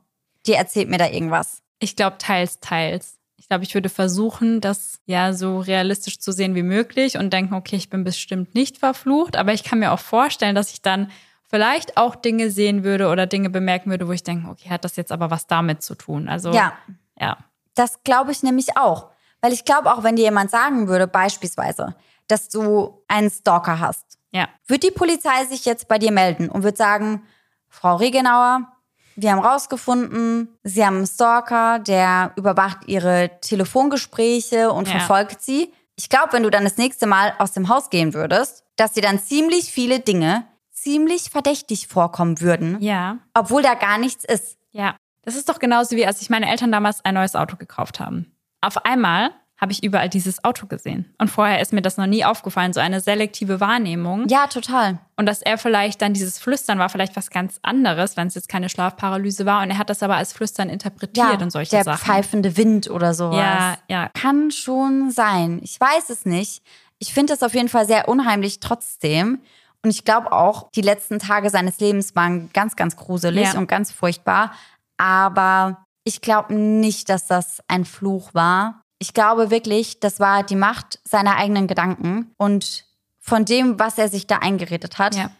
die erzählt mir da irgendwas? Ich glaube, teils, teils. Ich glaube, ich würde versuchen, das ja so realistisch zu sehen wie möglich und denken, okay, ich bin bestimmt nicht verflucht. Aber ich kann mir auch vorstellen, dass ich dann vielleicht auch Dinge sehen würde oder Dinge bemerken würde, wo ich denke, okay, hat das jetzt aber was damit zu tun? Also, Ja. ja. Das glaube ich nämlich auch. Weil ich glaube auch, wenn dir jemand sagen würde, beispielsweise, dass du einen Stalker hast, Ja. wird die Polizei sich jetzt bei dir melden und wird sagen, Frau Regenauer, wir haben rausgefunden, Sie haben einen Stalker, der überwacht Ihre Telefongespräche und Ja. verfolgt Sie. Ich glaube, wenn du dann das nächste Mal aus dem Haus gehen würdest, dass dir dann ziemlich viele Dinge ziemlich verdächtig vorkommen würden, Ja. obwohl da gar nichts ist. Ja. Das ist doch genauso wie als sich meine Eltern damals ein neues Auto gekauft haben. Auf einmal habe ich überall dieses Auto gesehen. Und vorher ist mir das noch nie aufgefallen, so eine selektive Wahrnehmung. Ja, total. Und dass er vielleicht dann dieses Flüstern war vielleicht was ganz anderes, wenn es jetzt keine Schlafparalyse war. Und er hat das aber als Flüstern interpretiert Ja, und solche der Sachen. pfeifende Wind oder sowas. Ja, ja. Kann schon sein. Ich weiß es nicht. Ich finde das auf jeden Fall sehr unheimlich trotzdem. Und ich glaube auch, die letzten Tage seines Lebens waren ganz, ganz gruselig Ja. und ganz furchtbar. Aber ich glaube nicht, dass das ein Fluch war. Ich glaube wirklich, das war die Macht seiner eigenen Gedanken und von dem, was er sich da eingeredet hat. Ja.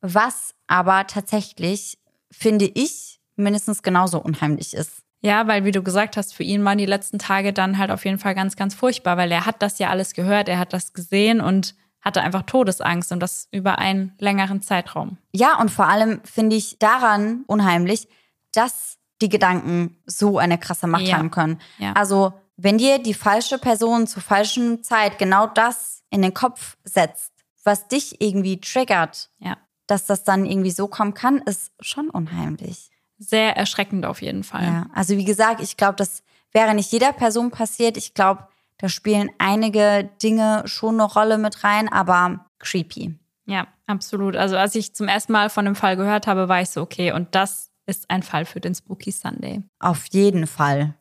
Was aber tatsächlich, finde ich, mindestens genauso unheimlich ist. Ja, weil wie du gesagt hast, für ihn waren die letzten Tage dann halt auf jeden Fall ganz, ganz furchtbar, weil er hat das ja alles gehört, er hat das gesehen und hatte einfach Todesangst und das über einen längeren Zeitraum. Ja, und vor allem finde ich daran unheimlich, dass die Gedanken so eine krasse Macht Ja. haben können. Ja. Also, wenn dir die falsche Person zur falschen Zeit genau das in den Kopf setzt, was dich irgendwie triggert, Ja. dass das dann irgendwie so kommen kann, ist schon unheimlich. Sehr erschreckend auf jeden Fall. Ja, also wie gesagt, ich glaube, das wäre nicht jeder Person passiert. Ich glaube, da spielen einige Dinge schon eine Rolle mit rein, aber creepy. Ja, absolut. Also als ich zum ersten Mal von dem Fall gehört habe, war ich so, okay, und das ist ein Fall für den Spooky Sunday. Auf jeden Fall.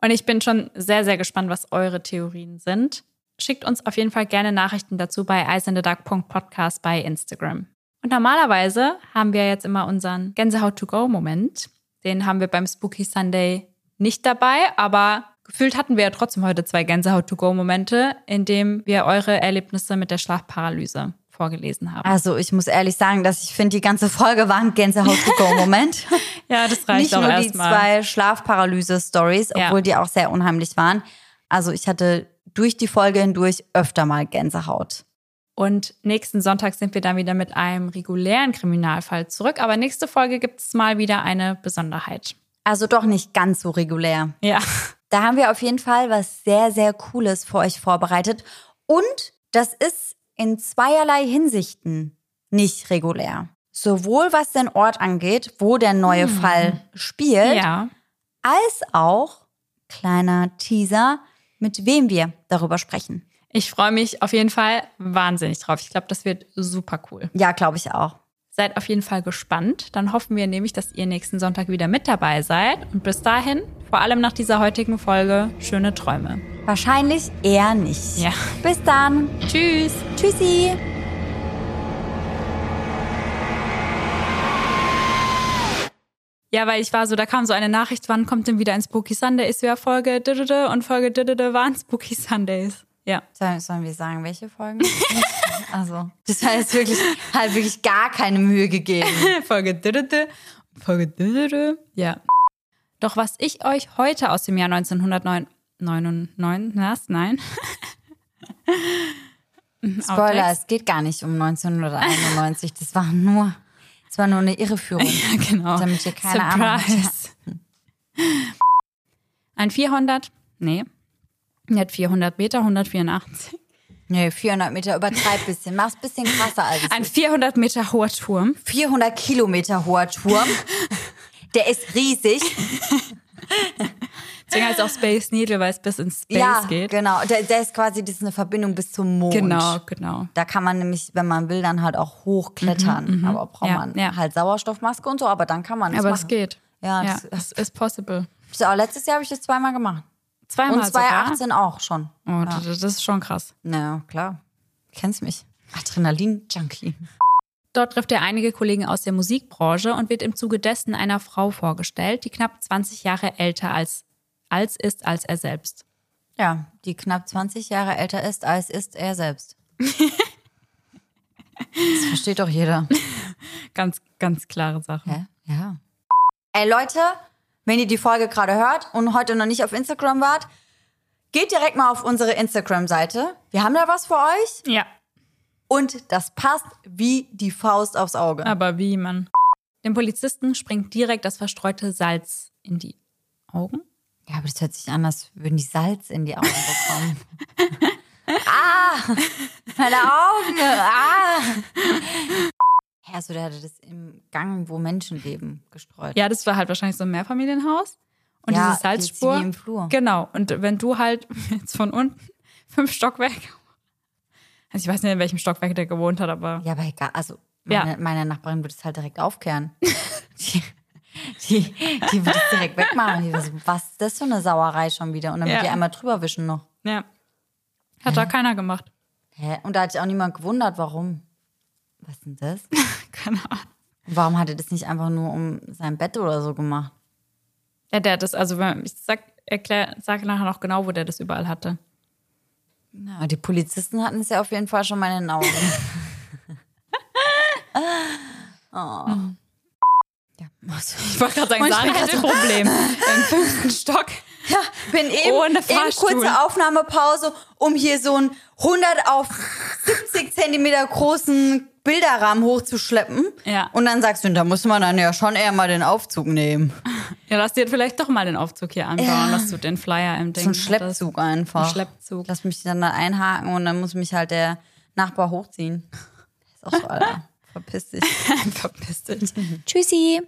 Und ich bin schon sehr, sehr gespannt, was eure Theorien sind. Schickt uns auf jeden Fall gerne Nachrichten dazu bei eisendedark.podcast bei Instagram. Und normalerweise haben wir jetzt immer unseren Gänsehaut-to-go-Moment. Den haben wir beim Spooky Sunday nicht dabei, aber gefühlt hatten wir ja trotzdem heute zwei Gänsehaut-to-go-Momente, in dem wir eure Erlebnisse mit der Schlafparalyse vorgelesen haben. Also ich muss ehrlich sagen, dass ich finde, die ganze Folge war ein Gänsehaut-to-go-Moment. ja, das reicht Nicht auch nur die erstmal. zwei Schlafparalyse-Stories, Ja. obwohl die auch sehr unheimlich waren. Also ich hatte durch die Folge hindurch öfter mal Gänsehaut. Und nächsten Sonntag sind wir dann wieder mit einem regulären Kriminalfall zurück. Aber nächste Folge gibt es mal wieder eine Besonderheit. Also doch nicht ganz so regulär. Ja. Da haben wir auf jeden Fall was sehr, sehr Cooles für euch vorbereitet. Und das ist in zweierlei Hinsichten nicht regulär. Sowohl was den Ort angeht, wo der neue Fall spielt, Ja. als auch, kleiner Teaser, mit wem wir darüber sprechen. Ich freue mich auf jeden Fall wahnsinnig drauf. Ich glaube, das wird super cool. Ja, glaube ich auch. Seid auf jeden Fall gespannt. Dann hoffen wir nämlich, dass ihr nächsten Sonntag wieder mit dabei seid. Und bis dahin, vor allem nach dieser heutigen Folge, schöne Träume. Wahrscheinlich eher nicht. Ja. Bis dann. Tschüss. Tschüssi. Ja, weil ich war so, da kam so eine Nachricht, wann kommt denn wieder ein Spooky Sunday? Ist ja Folge und Folge waren Spooky Sundays. Ja. Sollen, wir sagen, welche Folgen? also, das jetzt wirklich, halt wirklich gar keine Mühe gegeben. Folge didede, Folge didede. Ja. Doch was ich euch heute aus dem Jahr 1999, was? Nein. Spoiler, Outtakes? es geht gar nicht um 1991. Das war nur, das war nur eine Irreführung. Ja, genau. Damit ihr keine Ahnung habt. Surprise. Ein 400? Nee. Nicht 400 Meter, 184. Nee, 400 Meter, übertreib bisschen. Mach's ein bisschen krasser als es Ein ist. 400 Meter hoher Turm. 400 Kilometer hoher Turm. Der ist riesig. Deswegen heißt es auch Space Needle, weil es bis ins Space ja, geht. genau. Der, der ist quasi, das ist eine Verbindung bis zum Mond. Genau, genau. Da kann man nämlich, wenn man will, dann halt auch hochklettern. Aber braucht Mhm, Ja, man ja. halt Sauerstoffmaske und so, aber dann kann man es Aber machen. es geht. Ja, ja das- es ist possible. So, letztes Jahr habe ich das zweimal gemacht. Zweimal Und sogar. 2018 auch schon. Oh, das, das ist schon krass. Na klar. Kennst mich. Adrenalin-Junkie. Dort trifft er einige Kollegen aus der Musikbranche und wird im Zuge dessen einer Frau vorgestellt, die knapp 20 Jahre älter als, als ist als er selbst. Ja, die knapp 20 Jahre älter ist, als ist er selbst. das versteht doch jeder. Ganz, ganz klare Sache. Hä? Ja. Ey Leute, wenn ihr die Folge gerade hört und heute noch nicht auf Instagram wart, geht direkt mal auf unsere Instagram-Seite. Wir haben da was für euch Ja, und das passt wie die Faust aufs Auge. aber wie man. Dem Polizisten springt direkt das verstreute Salz in die Augen. Ja, aber das hört sich an, als würden die Salz in die Augen bekommen. ah, meine Augen, ah. Ja, also der hatte das im Gang, wo Menschen leben, gestreut. Ja, das war halt wahrscheinlich so ein Mehrfamilienhaus. Und Ja, diese Salzspur. wie im Flur. Genau. Und wenn du halt jetzt von unten fünf Stockwerke. Also ich weiß nicht, in welchem Stockwerk der gewohnt hat, aber. Ja, aber egal, also Ja. meine, meine Nachbarin würde es halt direkt aufkehren. die, die, die würde es direkt wegmachen. Die so, was ist das für eine Sauerei schon wieder? Und dann Ja. würde die einmal drüber wischen noch. Ja. Hat da keiner gemacht. Hä? Und da hat sich auch niemand gewundert, warum. Was ist denn das? Keine Ahnung. Warum hat er das nicht einfach nur um sein Bett oder so gemacht? Ja, der hat das, also ich sag, erklär, sag nachher noch genau, wo der das überall hatte. Ja, die Polizisten hatten es ja auf jeden Fall schon mal in den Augen. oh. Ja, also, Ich wollte gerade sagen, Sarah hat ein Problem. Im fünften Stock. Ja, bin eben, Ohne eben kurze Aufnahmepause, um hier so einen 100 auf 70 Zentimeter großen Bilderrahmen hochzuschleppen. Ja. Und dann sagst du, da muss man dann ja schon eher mal den Aufzug nehmen. Ja, lass dir vielleicht doch mal den Aufzug hier anbauen, Ja. dass du den Flyer im Ding So ein Schleppzug einfach. Ein Schleppzug. Lass mich dann da einhaken und dann muss mich halt der Nachbar hochziehen. Ist auch so, Alter. Verpiss dich. Verpiss dich. Tschüssi.